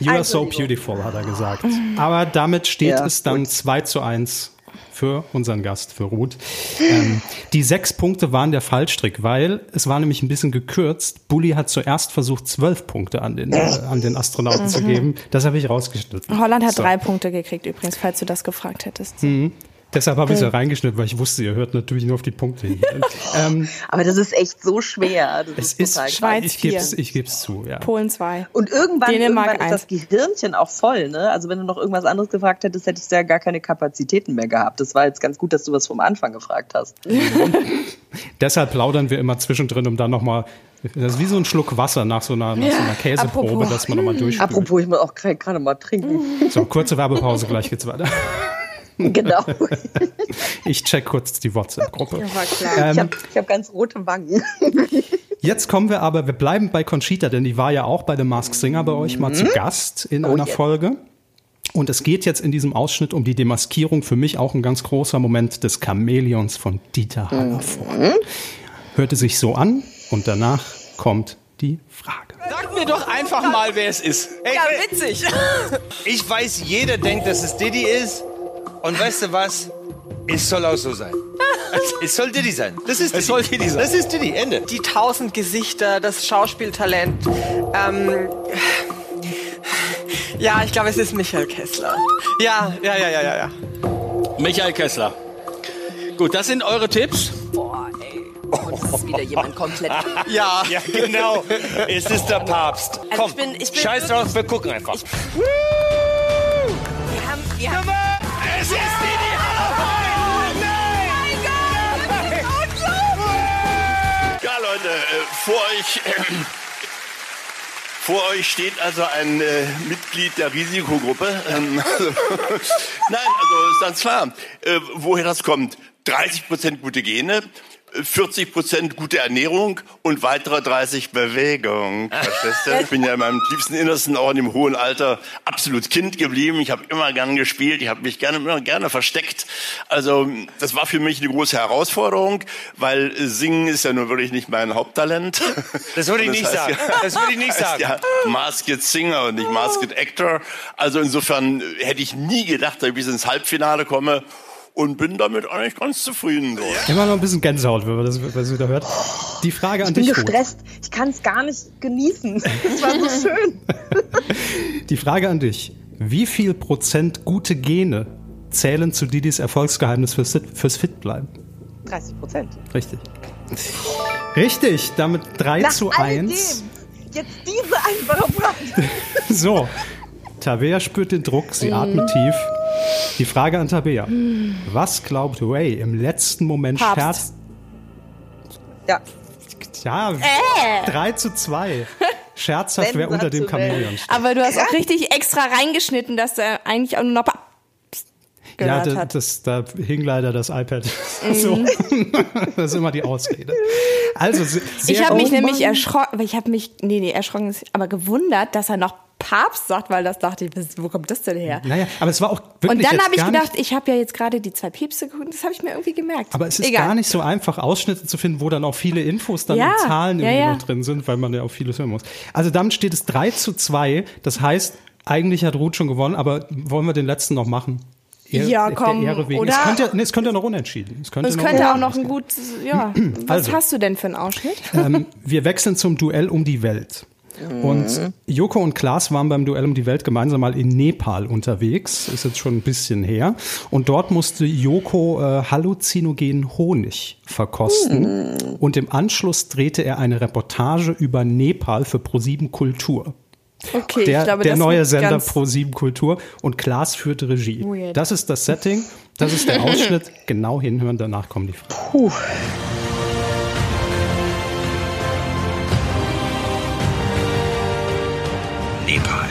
You are so beautiful, hat er gesagt. Aber damit steht ja, es dann gut. 2 zu 1 für unseren Gast, für Ruth. Ähm, die sechs Punkte waren der Fallstrick, weil es war nämlich ein bisschen gekürzt. Bully hat zuerst versucht, zwölf Punkte an den, äh, an den Astronauten mhm. zu geben. Das habe ich rausgeschnitten. Holland hat so. drei Punkte gekriegt übrigens, falls du das gefragt hättest. Mhm. Deshalb habe ich es ja reingeschnitten, weil ich wusste, ihr hört natürlich nur auf die Punkte hin. ähm, Aber das ist echt so schwer. Das es ist, ist Schweiz ich gebe es ich geb's zu. Ja. Polen 2. Und irgendwann, irgendwann ist das Gehirnchen auch voll. Ne? Also wenn du noch irgendwas anderes gefragt hättest, hättest du ja gar keine Kapazitäten mehr gehabt. Das war jetzt ganz gut, dass du was vom Anfang gefragt hast. Deshalb plaudern wir immer zwischendrin, um dann nochmal das ist wie so ein Schluck Wasser nach so einer, nach so einer Käseprobe, apropos. dass man nochmal durchspült. Apropos, ich muss auch gerade mal trinken. So, kurze Werbepause, gleich geht's weiter. Genau. ich check kurz die WhatsApp-Gruppe. Ja, war klar. Ähm, ich habe hab ganz rote Wangen. Jetzt kommen wir aber, wir bleiben bei Conchita, denn die war ja auch bei The Mask Singer bei euch mal zu mhm. Gast in oh, einer yeah. Folge. Und es geht jetzt in diesem Ausschnitt um die Demaskierung, für mich auch ein ganz großer Moment des Chamäleons von Dieter Hallervorden. Mhm. Hörte sich so an und danach kommt die Frage. Sag mir doch einfach mal, wer es ist. Hey, ja, witzig. Ich weiß, jeder denkt, dass es Diddy ist. Und weißt du was? Es soll auch so sein. Es soll Diddy sein. Das ist Diddy. Es soll Diddy sein. Das ist Diddy. Ende. Die tausend Gesichter, das Schauspieltalent. Ähm, ja, ich glaube, es ist Michael Kessler. Ja, ja, ja, ja, ja, ja. Michael Kessler. Gut, das sind eure Tipps. Boah, ey. Und es ist wieder jemand komplett. ja. Ja, genau. Es ist der Papst. Also Komm, ich bin, ich bin scheiß drauf, wir gucken einfach. Ich, wir haben, wir haben es ist Didi Hallervorden! Nein! Mein Gott! Unglaublich! Ja, Leute, äh, vor euch... Äh, vor euch steht also ein äh, Mitglied der Risikogruppe. Ähm, Nein, also ist ganz klar, äh, woher das kommt. 30 Prozent gute Gene, 40 Prozent gute Ernährung und weitere 30 Bewegung. Verstehst du? Ich bin ja in meinem tiefsten Innersten auch in dem hohen Alter absolut Kind geblieben. Ich habe immer gern gespielt. Ich habe mich gerne immer gerne versteckt. Also das war für mich eine große Herausforderung, weil Singen ist ja nur wirklich nicht mein Haupttalent. Das würde ich nicht sagen. Ja, das würde ich nicht sagen. Ja, Masked Singer und nicht Masked Actor. Also insofern hätte ich nie gedacht, dass ich bis ins Halbfinale komme und bin damit eigentlich ganz zufrieden. Immer noch ein bisschen Gänsehaut, wenn man das, wenn das wieder hört. Die Frage an dich. Ich bin gestresst. Ich kann es gar nicht genießen. Das war so schön. Die Frage an dich. Wie viel Prozent gute Gene zählen zu Didis Erfolgsgeheimnis fürs, fürs Fitbleiben? 30 Prozent. Richtig. Richtig, damit 3 Nach zu 1. Jetzt diese einfache Frage. so, Tabea spürt den Druck, sie atmet tief. Die Frage an Tabea. Was glaubt Ray im letzten Moment Papst. scherzt? Ja. Ja, äh. 3 zu 2. Scherzhaft, wer unter dem Chamäleon steht. Aber du hast auch richtig extra reingeschnitten, dass er eigentlich auch nur noch ja, da, das, da hing leider das iPad. Mhm. So. das ist immer die Ausrede. Also, ich habe mich nämlich erschrocken, ich habe mich, nee, nee, erschrocken, aber gewundert, dass er noch Papst sagt, weil das dachte ich, wo kommt das denn her? Naja, aber es war auch wirklich. Und dann habe ich gedacht, ich habe ja jetzt gerade die zwei Päpste geguckt, das habe ich mir irgendwie gemerkt. Aber es ist Egal. gar nicht so einfach, Ausschnitte zu finden, wo dann auch viele Infos dann ja, in Zahlen ja, irgendwie ja. noch drin sind, weil man ja auch vieles hören muss. Also damit steht es 3 zu 2. Das heißt, eigentlich hat Ruth schon gewonnen, aber wollen wir den letzten noch machen? Ehr, ja, komm, oder? Es könnte, nee, es könnte noch unentschieden. Es könnte, es noch könnte auch noch ein gut, ja. Was also, hast du denn für einen Ausschnitt? Ähm, wir wechseln zum Duell um die Welt. Und Joko und Klaas waren beim Duell um die Welt gemeinsam mal in Nepal unterwegs. Ist jetzt schon ein bisschen her. Und dort musste Joko äh, halluzinogenen Honig verkosten. Mhm. Und im Anschluss drehte er eine Reportage über Nepal für ProSieben Kultur. Okay, der, glaube, der neue Sender Pro 7 Kultur und Klaas führt Regie. Weird. Das ist das Setting, das ist der Ausschnitt. genau hinhören, danach kommen die Fragen. Puh. Nepal.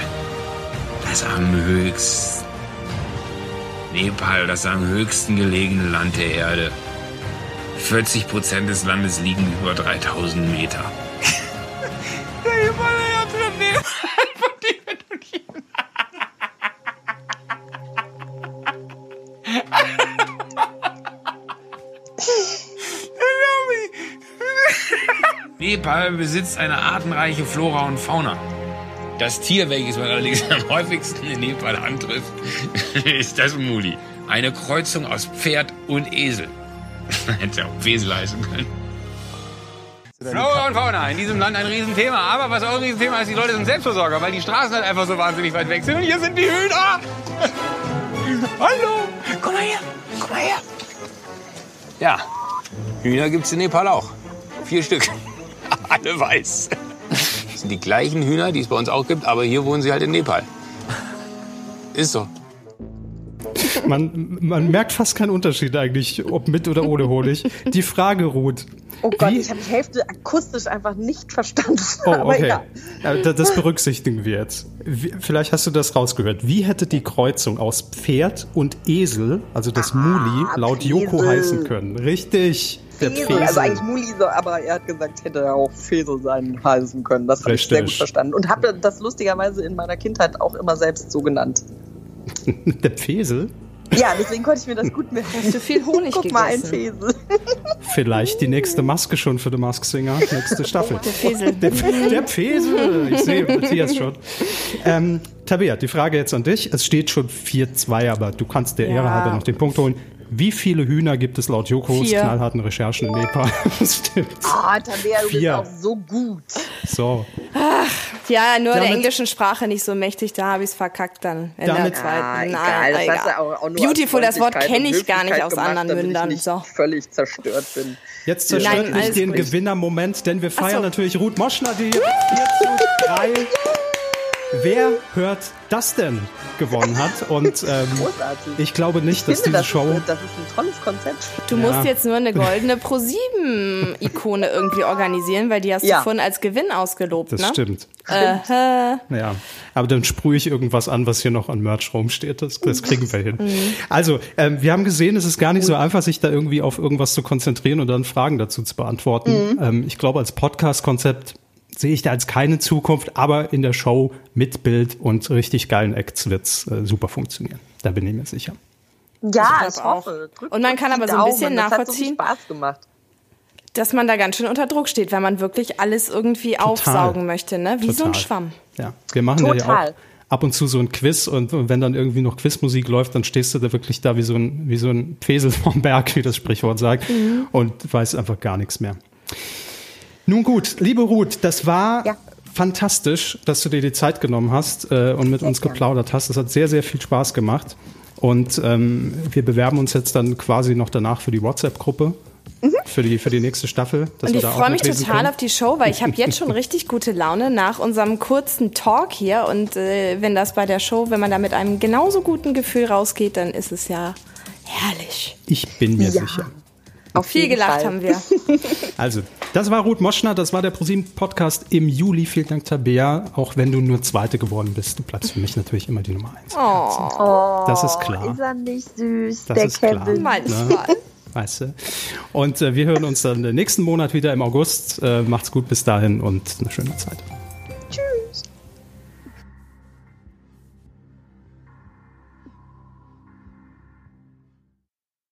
Das am höchsten. Nepal, das am höchsten gelegene Land der Erde. 40 Prozent des Landes liegen über 3000 Meter. der Himalaya-Planet. Nepal besitzt eine artenreiche Flora und Fauna. Das Tier, welches man allerdings am häufigsten in Nepal antrifft, ist das Muli. Eine Kreuzung aus Pferd und Esel. Hätte auch Wesel heißen können. Flora und Fauna, in diesem Land ein Riesenthema. Aber was auch ein Riesenthema ist, die Leute sind Selbstversorger, weil die Straßen halt einfach so wahnsinnig weit weg sind. Und hier sind die Hühner. Hallo, komm mal her, komm mal her. Ja, Hühner gibt's in Nepal auch. Vier Stück. Alle weiß. Das sind die gleichen Hühner, die es bei uns auch gibt, aber hier wohnen sie halt in Nepal. Ist so. Man, man merkt fast keinen Unterschied eigentlich, ob mit oder ohne Honig. Die Frage ruht. Oh Gott, Wie? ich habe die Hälfte akustisch einfach nicht verstanden. Oh, okay. Das berücksichtigen wir jetzt. Vielleicht hast du das rausgehört. Wie hätte die Kreuzung aus Pferd und Esel, also das ah, Muli, laut Esel. Joko heißen können? Richtig. Fesel. Also eigentlich Muli, aber er hat gesagt, hätte auch Fesel sein heißen können. Das habe ich sehr gut verstanden. Und habe das lustigerweise in meiner Kindheit auch immer selbst so genannt. Der Fesel? Ja, deswegen konnte ich mir das gut merken. Hast du viel Honig Guck gegessen? mal, ein Fesel. Vielleicht die nächste Maske schon für The Mask Singer, nächste Staffel. Der Fesel. Der, der Fesel. Ich sehe Matthias schon. Ähm, Tabea, die Frage jetzt an dich. Es steht schon 4-2, aber du kannst der ja. Ehre halber noch den Punkt holen. Wie viele Hühner gibt es laut Jokos Vier. knallharten Recherchen in Nepal? Stimmt. Ah, oh, Tabea, du Vier. bist auch so gut. So. Ach, ja, nur Damit, der englischen Sprache nicht so mächtig, da habe ich es verkackt dann in Damit, der zweiten. Ah, egal, das egal. Auch, auch Beautiful, das Wort kenne ich gar nicht aus gemacht, anderen Mündern. Ich so. völlig zerstört bin. Jetzt zerstört nicht den Gewinnermoment, denn wir feiern so. natürlich Ruth Moschner, die 4 zu 3 Wer hört das denn gewonnen hat? Und ähm, ich glaube nicht, ich dass finde, diese das Show. Ist, das ist ein tolles Konzept. Du ja. musst jetzt nur eine goldene Pro-7-Ikone irgendwie organisieren, weil die hast ja. du vorhin als Gewinn ausgelobt. Das ne? stimmt. Äh, ja, aber dann sprühe ich irgendwas an, was hier noch an Merch rumsteht. Das, das kriegen wir hin. Mhm. Also, ähm, wir haben gesehen, es ist gar nicht so einfach, sich da irgendwie auf irgendwas zu konzentrieren und dann Fragen dazu zu beantworten. Mhm. Ähm, ich glaube, als Podcast-Konzept sehe ich da als keine Zukunft, aber in der Show mit Bild und richtig geilen Acts wird's äh, super funktionieren. Da bin ich mir sicher. Ja, ich, ich hoffe. Drück und man kann aber so ein bisschen das nachvollziehen. Hat so Spaß gemacht. Dass man da ganz schön unter Druck steht, weil man wirklich alles irgendwie Total. aufsaugen möchte, ne? Wie Total. so ein Schwamm. Ja, wir machen Total. ja auch ab und zu so ein Quiz und, und, wenn dann irgendwie noch Quizmusik läuft, dann stehst du da wirklich da wie so ein, wie so ein Pesel vom Berg, wie das Sprichwort sagt, mhm. und weißt einfach gar nichts mehr. Nun gut, liebe Ruth, das war ja. fantastisch, dass du dir die Zeit genommen hast äh, und mit sehr uns geplaudert hast. Das hat sehr, sehr viel Spaß gemacht. Und ähm, wir bewerben uns jetzt dann quasi noch danach für die WhatsApp-Gruppe. Mhm. Für, die, für die nächste Staffel. und ich freue mich total können. auf die Show, weil ich habe jetzt schon richtig gute Laune nach unserem kurzen Talk hier. Und äh, wenn das bei der Show, wenn man da mit einem genauso guten Gefühl rausgeht, dann ist es ja herrlich. Ich bin mir ja. sicher. Auf viel gelacht Fall. haben wir. Also, das war Ruth Moschner, das war der ProSieben Podcast im Juli. Vielen Dank, Tabea. Auch wenn du nur Zweite geworden bist, du bleibst für mich natürlich immer die Nummer eins. Oh, das ist klar. Ist er nicht süß, das der ist Kevin. Klar. Ne? Weißt du? Und äh, wir hören uns dann nächsten Monat wieder im August. Äh, macht's gut bis dahin und eine schöne Zeit.